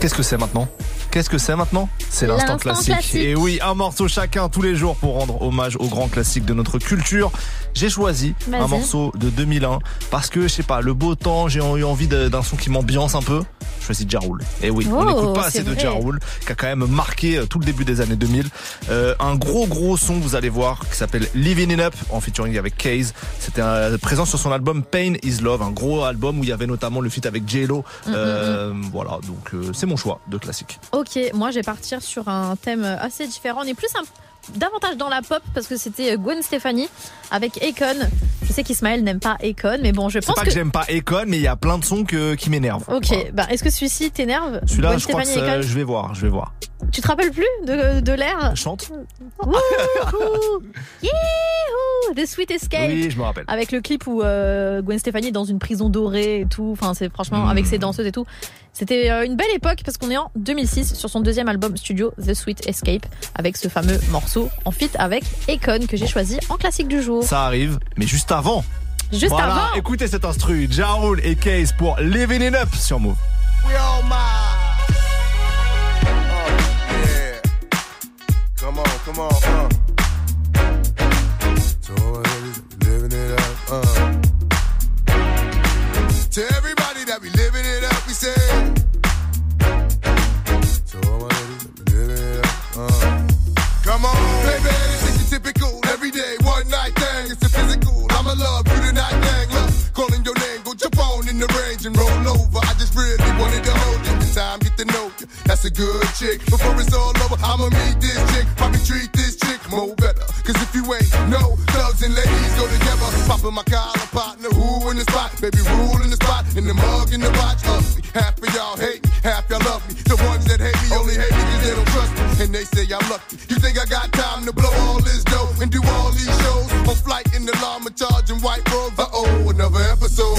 Qu'est-ce que c'est maintenant? Qu'est-ce que c'est maintenant C'est l'instant classique. classique. Et oui, un morceau chacun tous les jours pour rendre hommage aux grands classiques de notre culture. J'ai choisi un morceau de 2001 parce que je sais pas, le beau temps, j'ai eu envie de- d'un son qui m'ambiance un peu. Je choisis Ja Rule. Et oui, on n'écoute pas assez de vrai. Ja Rule qui a quand même marqué euh, tout le début des années 2000. Euh, un gros gros son, vous allez voir, qui s'appelle Living It Up en featuring avec Case. C'était euh, présent sur son album Pain Is Love, un gros album où il y avait notamment le feat avec J-Lo. Mm, Euh, Voilà, donc euh, c'est mon choix de classique. Ok, moi je vais partir sur un thème assez différent. On est plus un- davantage dans la pop parce que c'était Gwen Stefani avec Akon. Je sais qu'Ismaël n'aime pas Akon, mais bon, je C'est pense pas que, j'aime pas Econ, mais il y a plein de sons que, qui m'énervent. Ok, bah est-ce que celui-ci t'énerve Celui-là, je crois que Akon je vais voir, je vais voir. Tu te rappelles plus de, de l'air? Chante. Yehou [laughs] The Sweet Escape Oui, je me rappelle. Avec le clip où euh, Gwen Stefani est dans une prison dorée et tout. Enfin, c'est franchement avec ses danseuses et tout. C'était euh, une belle époque parce qu'on est en 2006 sur son deuxième album studio The Sweet Escape avec ce fameux morceau en feat avec Akon que j'ai choisi en classique du jour. Ça arrive, mais juste avant. Juste voilà, avant. écoutez cet instru. Ja Rule et Case pour Living It Up sur Move. We all. Oh, yeah. Come on, come on, uh. To good chick. Before it's all over, I'ma meet this chick. Probably treat this chick more better. Cause if you ain't no thugs and ladies go together. Popping my collar partner, who in the spot? Baby, rule in the spot. In the mug, in the watch, ugly. Half of y'all hate me, half y'all love me. The ones that hate me only hate me cause they don't trust me. And they say I'm lucky. You think I got time to blow all this dough and do all these shows? On flight in the llama charging white robes. Uh oh, another episode.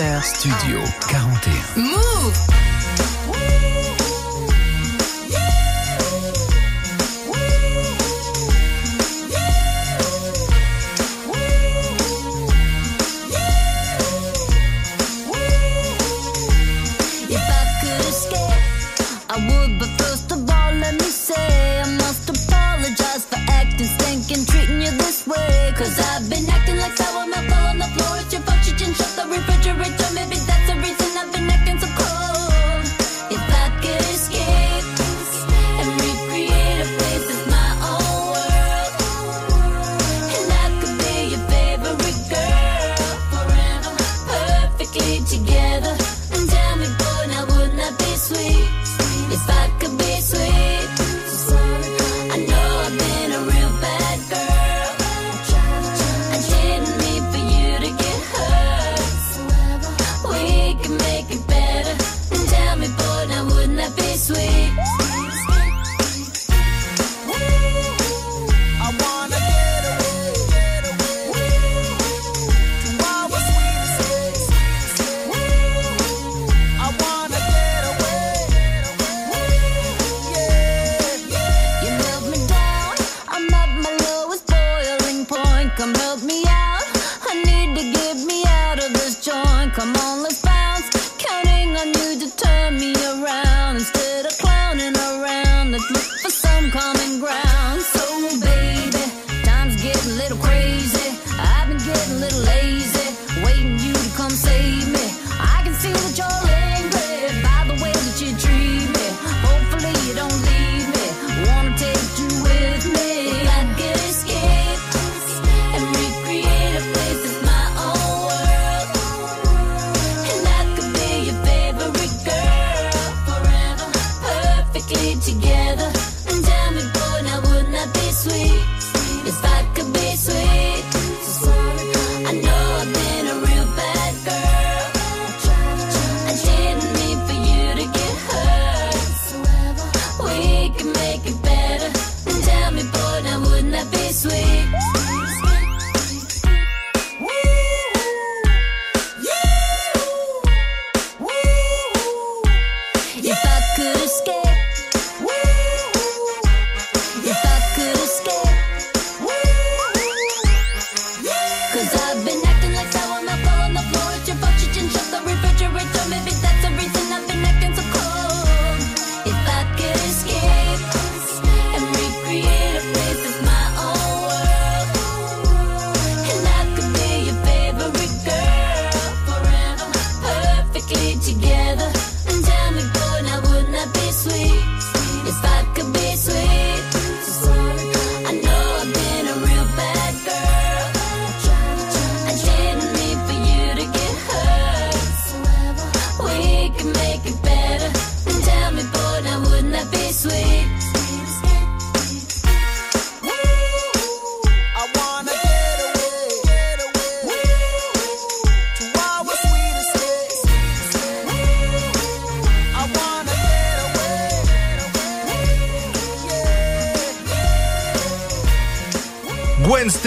17h. Studio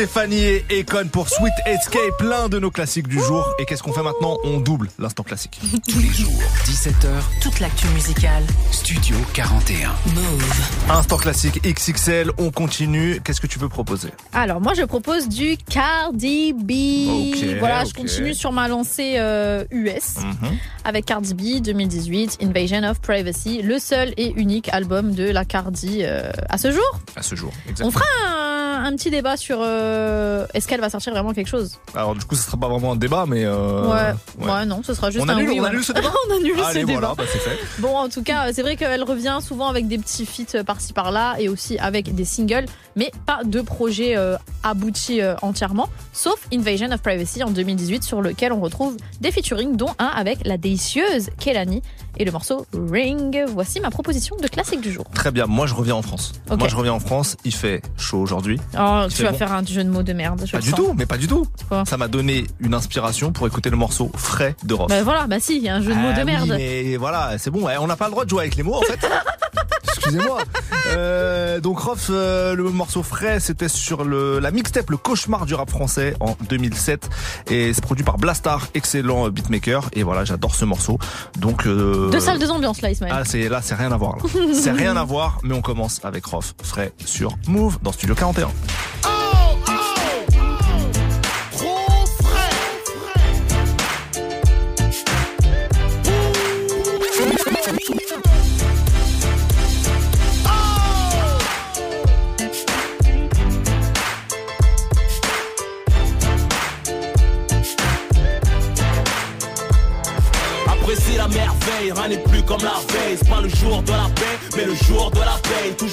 Stefani et Econ pour Sweet Escape, l'un de nos classiques du jour. Et qu'est-ce qu'on fait maintenant? On double l'instant classique. Tous les jours, 17h, Toute l'actu musicale. Studio 41. Move. Instant classique XXL, on continue. Qu'est-ce que tu peux proposer? Alors moi je propose du Cardi B. Ok, voilà, je continue sur ma lancée euh, US Mhm. avec Cardi B 2018, Invasion of Privacy, le seul et unique album de la Cardi euh, à ce jour. À ce jour, On exactement. fera un, un petit débat sur euh, est-ce qu'elle va sortir vraiment quelque chose? Alors du coup, ce sera pas vraiment un débat, mais... euh, ouais. ouais, non, ce sera juste On un annule, oui on ou un annule ce débat? [laughs] On annule Allez, ce voilà, débat. bah, fait. Bon, en tout cas, c'est vrai qu'elle revient souvent avec des petits feats par-ci par-là et aussi avec des singles, mais pas de projet euh, abouti euh, entièrement, sauf Invasion of Privacy en 2018 sur lequel on retrouve des featuring, dont un avec la délicieuse Kelani et le morceau Ring. Voici ma proposition de classique du jour. Très bien, moi je reviens en France. Moi je reviens en France, il fait chaud aujourd'hui. Oh, Il tu vas bon. faire un jeu de mots de merde. Je Pas du sens. tout, mais pas du tout. Quoi Ça m'a donné une inspiration pour écouter le morceau frais de Rof. Bah voilà, bah si, il y a un jeu de mots Ah de merde. Oui, mais voilà, c'est bon. On n'a pas le droit de jouer avec les mots en fait. [laughs] Excusez-moi. Euh, donc Rof, euh, le morceau frais, c'était sur le, la mixtape Le Cauchemar du rap français en 2007 et c'est produit par Blastar, excellent euh, beatmaker. Et voilà, j'adore ce morceau. Donc euh, Deux salles, deux ambiances là, Ismaël. Ah, c'est là, c'est rien à voir. là. c'est rien à voir, mais on commence avec Rof frais sur Move dans Studio 41. Trop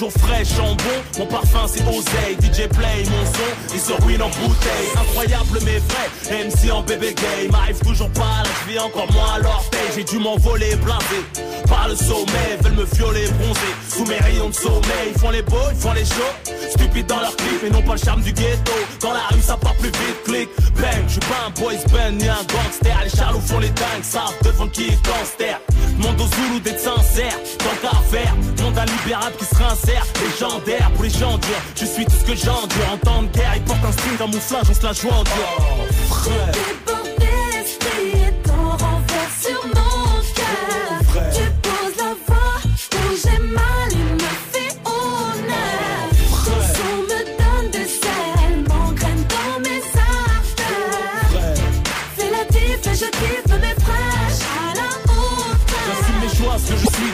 Toujours frais, chambon, mon parfum c'est oseille DJ play, mon son, il se ruine en bouteille. Incroyable mais vrai, MC en bébé gay. M'arrive toujours pas à la cheville, encore moins à l'orteil J'ai dû m'envoler blasé. Par le sommet Veulent me violer bronzé, sous mes rayons de sommeil Ils font les beaux, ils font les chauds. Stupides dans leur clip et non pas le charme du ghetto. Dans la rue ça part plus vite, clic, bang. Je suis pas un boys band ni un gangster. Les charlots font les dingues, savent devant qui ils gangster Monde aux Zoulous d'être sincère, tant qu'à faire Monde un libérable qui se réinsère. Légendaire pour les gens durs. Je suis tout ce que j'endure En temps de guerre, ils portent un string camouflage On se la joue en dur Frère.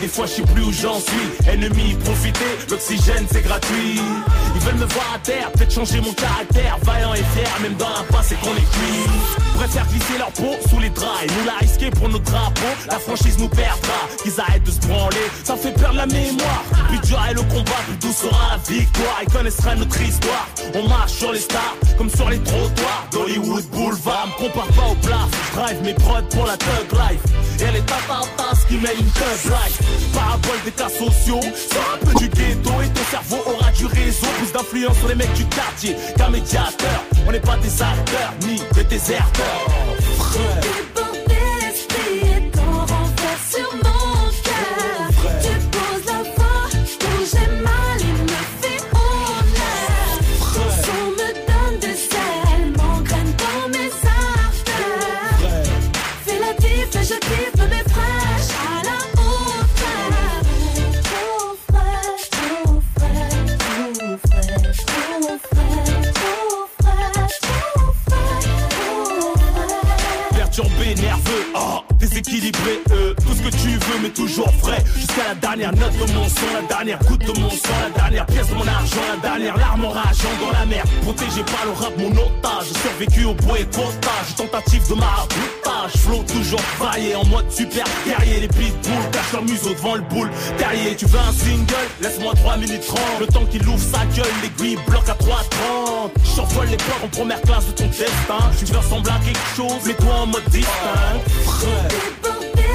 Des fois je sais plus où j'en suis. Ennemi, profiter, l'oxygène c'est gratuit. Ils veulent me voir à terre, peut-être changer mon caractère. Vaillant et fier, même dans la passe c'est qu'on est cuit. Préfèrent glisser leur peau sous les draps et nous la risquer pour nos drapeaux. La franchise nous perdra, qu'ils arrêtent de se branler. Ça fait perdre la mémoire. Plus dur est le combat, plus douce sera la victoire. Ils connaîtraient notre histoire. On marche sur les stars, comme sur les trottoirs d'Hollywood Boulevard. Me compare pas au je drive mes prods pour la thug life. Et les tatatas qui mènent une thug life. Parabole des cas sociaux, sors un peu du ghetto et ton cerveau aura du réseau. Plus d'influence sur les mecs du quartier qu'un médiateur. On n'est pas des acteurs ni des déserteurs. Frère. Déséquilibré, euh, tout ce que tu veux, mais toujours frais. Jusqu'à la dernière note de mon son, la dernière goutte de mon sang, la dernière pièce mon argent, la dernière larme en rageant dans la mer. Protégé par le rap, mon otage. Survécu au bois et potage, tentative de maraboutage. Flow toujours vaillé en mode super guerrier. Les pitbulls cachent leur museau devant le boule. Terrier, tu veux un single? Laisse-moi 3 minutes 30. Le temps qu'il ouvre sa gueule, l'aiguille bloque à 3.30. J'envole les ports en première classe de ton destin. Tu veux ressembler à quelque chose, mais toi en mode distinct. Frère.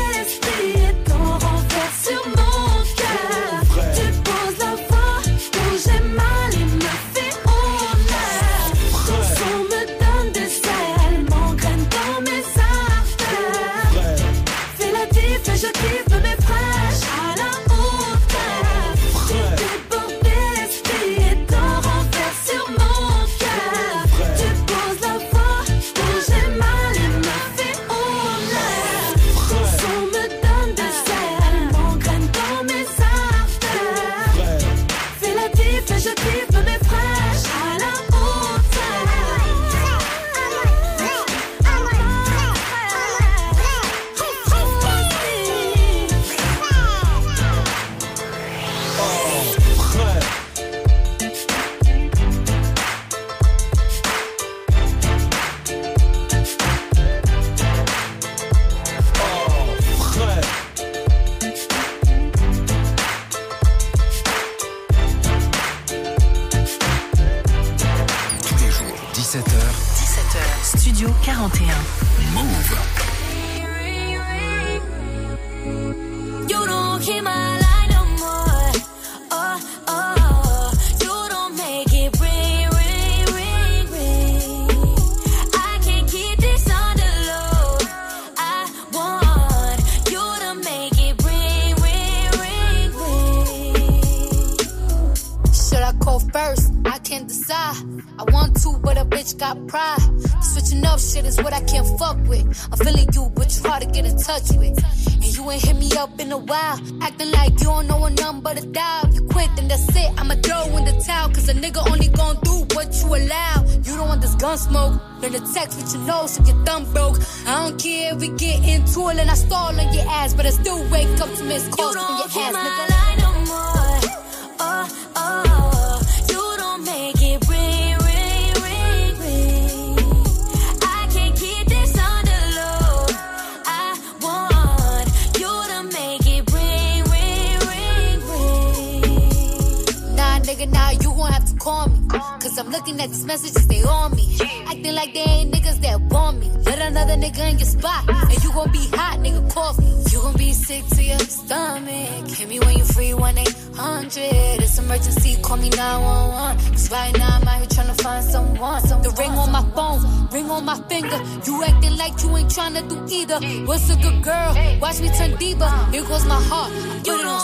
nigga. What's a good girl? Watch me turn deeper. Here goes my heart. You don't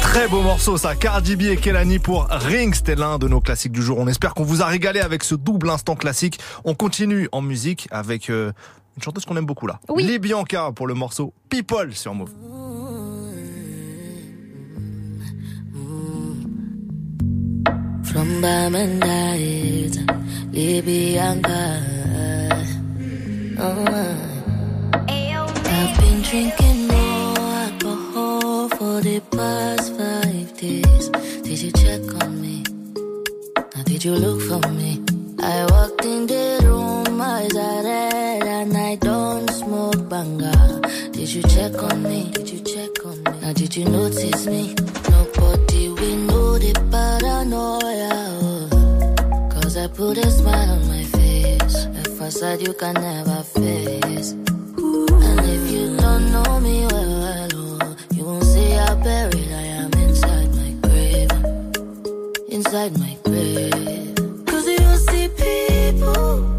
Très beau morceau, ça. Cardi B et Kelani pour Ring. C'était l'un de nos classiques du jour. On espère qu'on vous a régalé avec ce double instant classique. On continue en musique avec. Euh, une chanteuse qu'on aime beaucoup là. Oui. Les Bianca pour le morceau People sur Move. From Bamendait, les Bianca. Oh, oh. I've been drinking more alcohol for the past five days. Did you check on me? Now did you look for me? I walked in the room, eyes are red. and I don't smoke banger. Did you check on me? Did you check on me? Now did you notice me? Nobody we know the paranoia. Oh. Cause I put a smile on my face. A facade you can never face. And if you don't know me well, well oh, you won't see how buried I am inside my grave. Inside my grave. Cause you see people.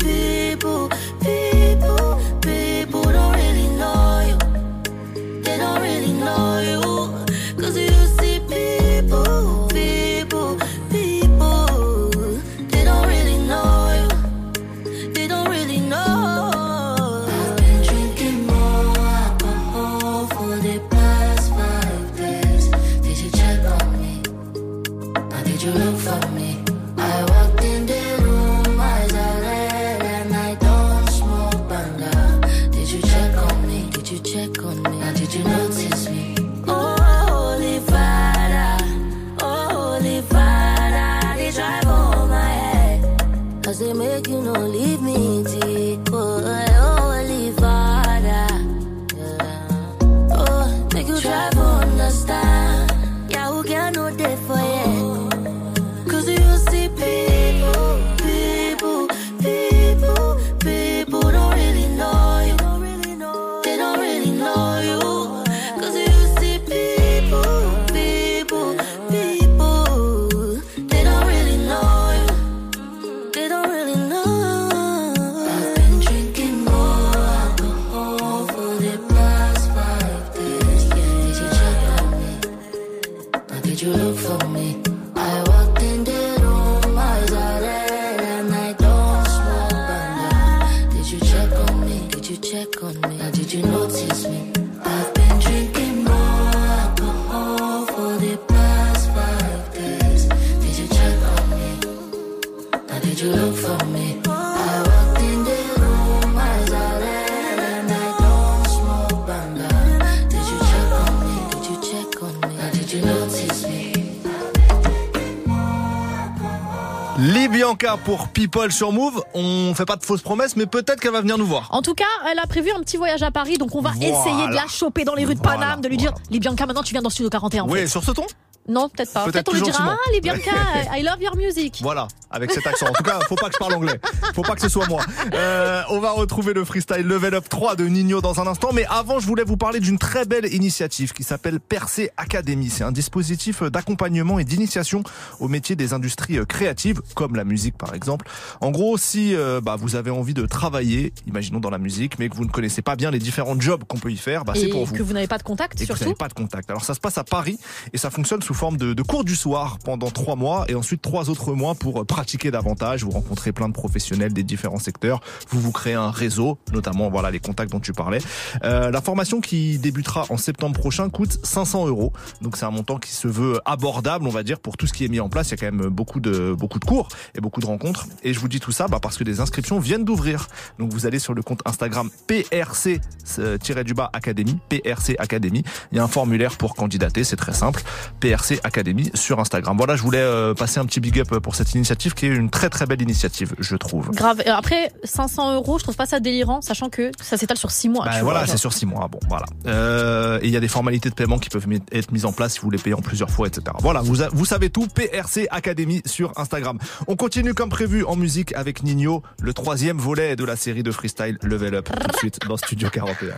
Pour People sur Move. On fait pas de fausses promesses, mais peut-être qu'elle va venir nous voir. En tout cas, elle a prévu un petit voyage à Paris, donc on va Voilà. essayer de la choper dans les rues de Voilà, Paname, de lui dire Libianca, maintenant tu viens dans Studio 41. en Oui, fait. sur ce ton? Non, peut-être pas. Peut-être Peut-être on lui dira. Ah, Libianca, [laughs] I love your music. Voilà, avec cet accent. En tout cas, faut pas que je parle anglais. Faut pas que ce soit moi. Euh, on va retrouver le freestyle Level Up 3 de Nino dans un instant. Mais avant, je voulais vous parler d'une très belle initiative qui s'appelle Percé Academy. C'est un dispositif d'accompagnement et d'initiation au métier des industries euh, créatives, comme la musique par exemple. En gros, si euh, bah, vous avez envie de travailler, imaginons dans la musique, mais que vous ne connaissez pas bien les différents jobs qu'on peut y faire, bah, c'est Et pour vous que vous n'avez pas de contact, et que vous surtout. n'avez pas de contact. Alors ça se passe à Paris et ça fonctionne sous forme de, de cours du soir pendant trois mois et ensuite trois autres mois pour euh, pratiquer davantage. Vous rencontrez plein de professionnels des différents secteurs. Vous vous créez un réseau, notamment voilà les contacts dont tu parlais. Euh, la formation qui débutera en septembre prochain coûte 500 euros. Donc c'est un montant qui se veut abordable, on va dire, pour tout ce qui est mis en place. Il y a quand même beaucoup de beaucoup de cours et beaucoup de rencontres. Et je vous dis tout ça bah, parce que les inscriptions viennent d'ouvrir. Donc vous allez sur le compte Instagram PRC-du-bas Academy, PRC Academy. Il y a un formulaire pour candidater, c'est très simple. PRC Academy sur Instagram. Voilà, je voulais euh, passer un petit big up pour cette initiative qui est une très très belle initiative, je trouve. Grave. Après, 500 euros, je trouve pas ça délirant, sachant que ça s'étale sur 6 mois. Bah, voilà, c'est sur six mois. Bon, voilà. Euh, et il y a des formalités de paiement qui peuvent être mises en place si vous les payez en plusieurs fois, etc. Voilà, vous, a- vous savez tout. PRC Academy sur Instagram. On continue comme prévu en musique avec Nino, le troisième volet de la série de freestyle Level Up. Tout de suite dans Studio 41.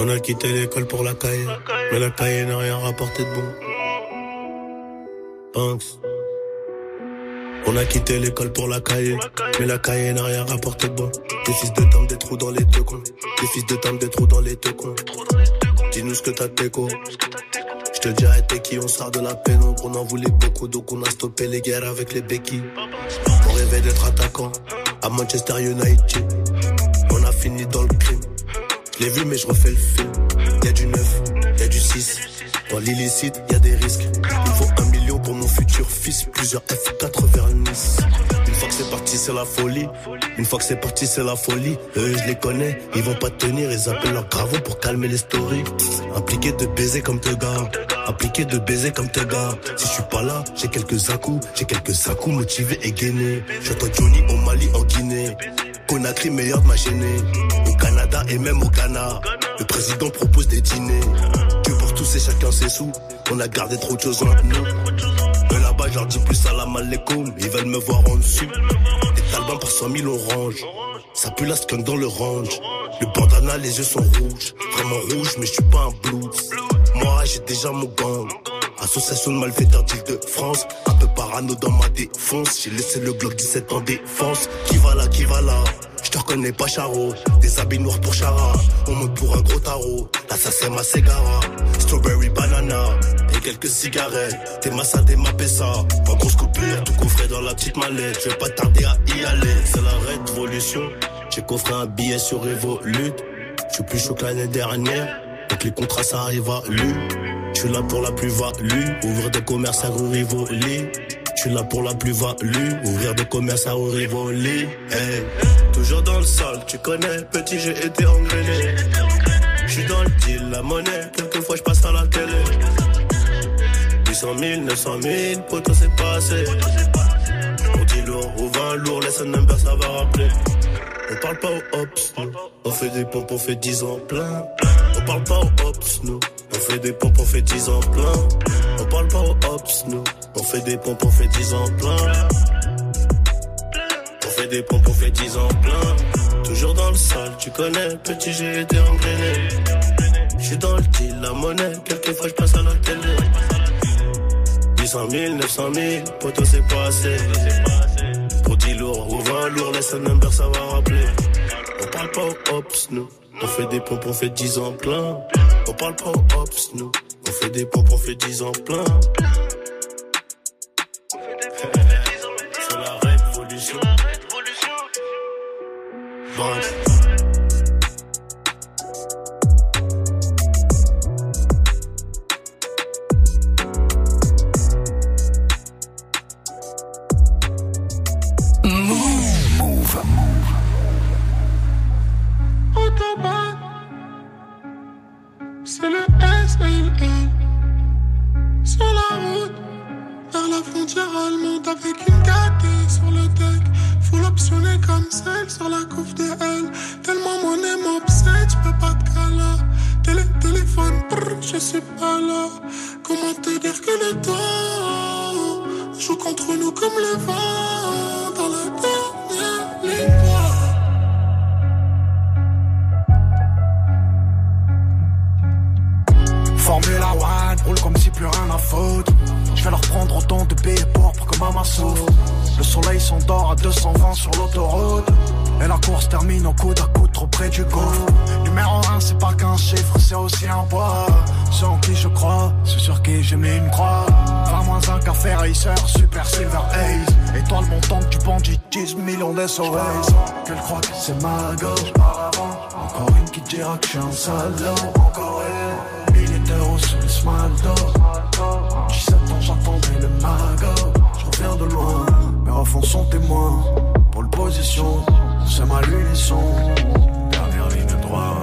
On a quitté l'école pour la caille, mais la caille n'a rien rapporté de bon. Banks. On a quitté l'école pour la caille, mais la caille n'a rien rapporté de bon. Des fils de temps, des trous dans les deux cons. Des fils de temps, des trous dans les deux cons. Dis-nous ce que t'as d'écho. Je te dirai t'es qui, on sort de la pénombre. On en voulait beaucoup, donc on a stoppé les guerres avec les béquilles. On rêvait d'être attaquant à Manchester United. On a fini dans le crime. L'ai vu, mais je refais le film. Y a du neuf, y a du 6. Dans l'illicite, y a des risques. Il faut un million pour mon futur fils. Plusieurs F4 vers Nice. Une fois que c'est parti, c'est la folie. Une fois que c'est parti, c'est la folie. Eux, je les connais, ils vont pas tenir. Ils appellent leur gravons pour calmer les stories. Impliqué de baiser comme te gars. Impliqué de baiser comme te gars. Si je suis pas là, j'ai quelques à-coups. J'ai quelques à-coups motivés et gainés. J'entends Johnny au Mali, en Guinée. Conakry, meilleur de ma gênée. Et même au Ghana. Le président propose des dîners. Dieu pour tous et chacun ses sous. On a gardé trop de choses en nous. Eux là-bas, je leur dis plus salam alaikum. Ils veulent me voir en dessous. Les talbans par 100 000 on range. Ça pue la skunk dans le range. Le bandana, les yeux sont rouges. Vraiment rouges, mais je suis pas un blues. Moi, j'ai déjà mon gang. Association de malfaiteurs d'Île-de-France. Un peu parano dans ma défense. J'ai laissé le Glock 17 en défense. Qui va là, qui va là? Je te reconnais pas, Charo. Des habits noirs pour Chara. On me pour un gros tarot. Là, ça c'est ma Segara. Strawberry banana. Et quelques cigarettes. T'es massa, t'es ma pessa. En grosse coupure, tout coffré dans la petite mallette. Je vais pas tarder à y aller. C'est la révolution. J'ai coffré un billet sur Revolut. Je suis plus chaud que l'année dernière. Donc les contrats, ça arrive à lui. Je suis là pour la plus-value. Ouvrir des commerces à rue Rivoli. Je suis là pour la plus-value. Ouvrir des commerces à Rivoli. Hey. Toujours dans le sol, tu connais. Petit, j'ai été engrainé. Je dans le deal, la monnaie. Quelquefois, je passe à la télé. 800 000, 900 000, poteau, c'est pas assez. On dit lourd ou 20 lourd, laisse un number, ça va rappeler. On parle pas aux hops. On fait des pompes, on fait 10 ans plein. On parle pas aux hops, nous. On fait des pompes, on fait 10 ans plein. On parle pas aux hops, nous. On fait des pompes, on fait 10 ans plein. On fait des pompes, on fait 10 ans plein. Toujours dans le sale, tu connais. Petit, j'ai été engrainé. J'suis dans le deal, la monnaie. Quelquefois, j'passe à la télé. 800 000, 900 000, poteau, c'est pas assez. Pour 10 lourds ou 20 lourds, laisse un number, ça va rappeler. On parle pas aux hops, nous. On fait des pompes, on fait 10 ans plein. On parle pas aux hops, nous. On fait des pompes, on fait 10 ans plein. bunch. Le soleil s'endort à 220 sur l'autoroute. Et la course termine au coude à coude trop près du gouffre. Numéro 1, c'est pas qu'un chiffre, c'est aussi un poids. C'est en qui je crois, c'est sur qui j'ai mis une croix. 20 moins un café racer, super silver haze. Étoile montante du bandit, 10 millions d'SOS. Qu'elle croit que c'est ma gauche. Encore une qui dira que je suis un salaud. Encore une. D'euros sur le smalto. 17 ans, j'attendais le mago. Reviens de loin, mes refs sont témoins. Pole position, c'est ma l'unisson. Dernière ligne droite.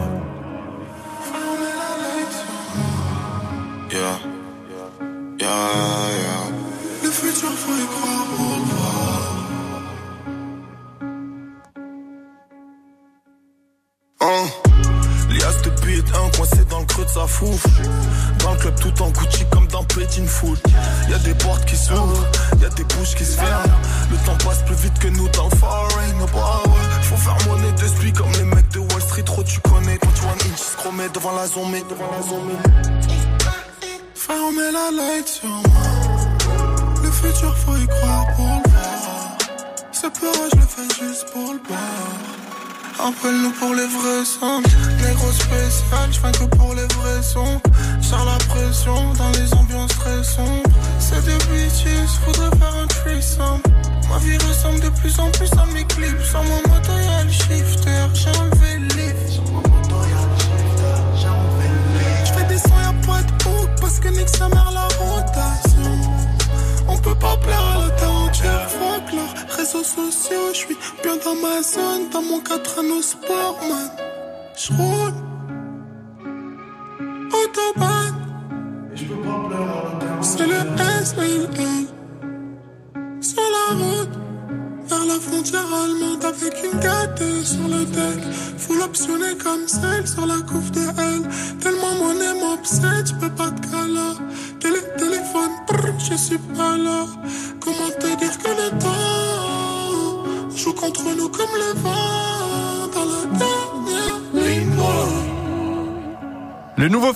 Yeah. Yeah, yeah. Le futur, faut y croire pour le voir. Hein? Lias de bite, un coincé dans le creux de sa fouf. Dans le club tout en Gucci comme dans Petit Foot. Y'a des portes qui s'ouvrent, devant la zombie, devant la zombie. Fermez la light sur moi. Le futur, faut y croire pour le voir. C'est peur, je le fais juste pour le boire. Appelle-nous pour les vrais sons. Négro spécial, je que pour les vrais sons. Sans la pression dans les ambiances très. C'est des bitches, faudrait faire un threesome. Ma vie ressemble de plus en plus à mes clips. Sans mon le shifter. J'ai enlevé Parce que nique sa mère la rotation. On peut pas plaire à la terre entière. Fuck leurs réseaux sociaux. Je suis bien dans ma zone. Dans mon 4 anneaux sport, man. J'roule. Autobahn. C'est le S la frontière allemande avec une gâtée sur le deck. Full optionné comme celle sur la couve de elle. Tellement mon aime m'obsède, j'peux pas te caler. Télé, téléphone, brr, je suis pas là. Comment te dire que le temps joue contre nous comme le vent dans la dernière ligne. Le nouveau.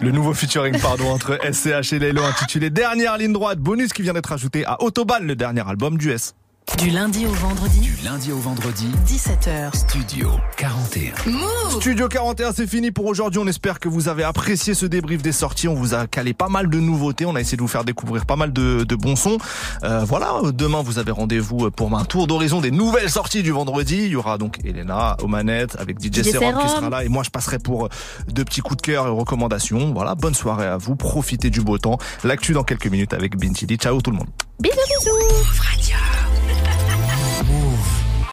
Le nouveau featuring pardon [laughs] entre SCH et Lelo intitulé Dernière ligne droite bonus qui vient d'être ajouté à Autobahn le dernier album du S. Du lundi au vendredi. Du lundi au vendredi. 17h. Studio 41. Studio 41 c'est fini pour aujourd'hui. On espère que vous avez apprécié ce débrief des sorties. On vous a calé pas mal de nouveautés. On a essayé de vous faire découvrir pas mal de, de bons sons. Euh, voilà. Demain vous avez rendez-vous pour un tour d'horizon des nouvelles sorties du vendredi. Il y aura donc Elena aux manettes avec DJ, DJ Serum qui sera là. Et moi je passerai pour deux petits coups de cœur et recommandations. Voilà. Bonne soirée à vous. Profitez du beau temps. L'actu dans quelques minutes avec Bintili ciao tout le monde. Bisous, bisous.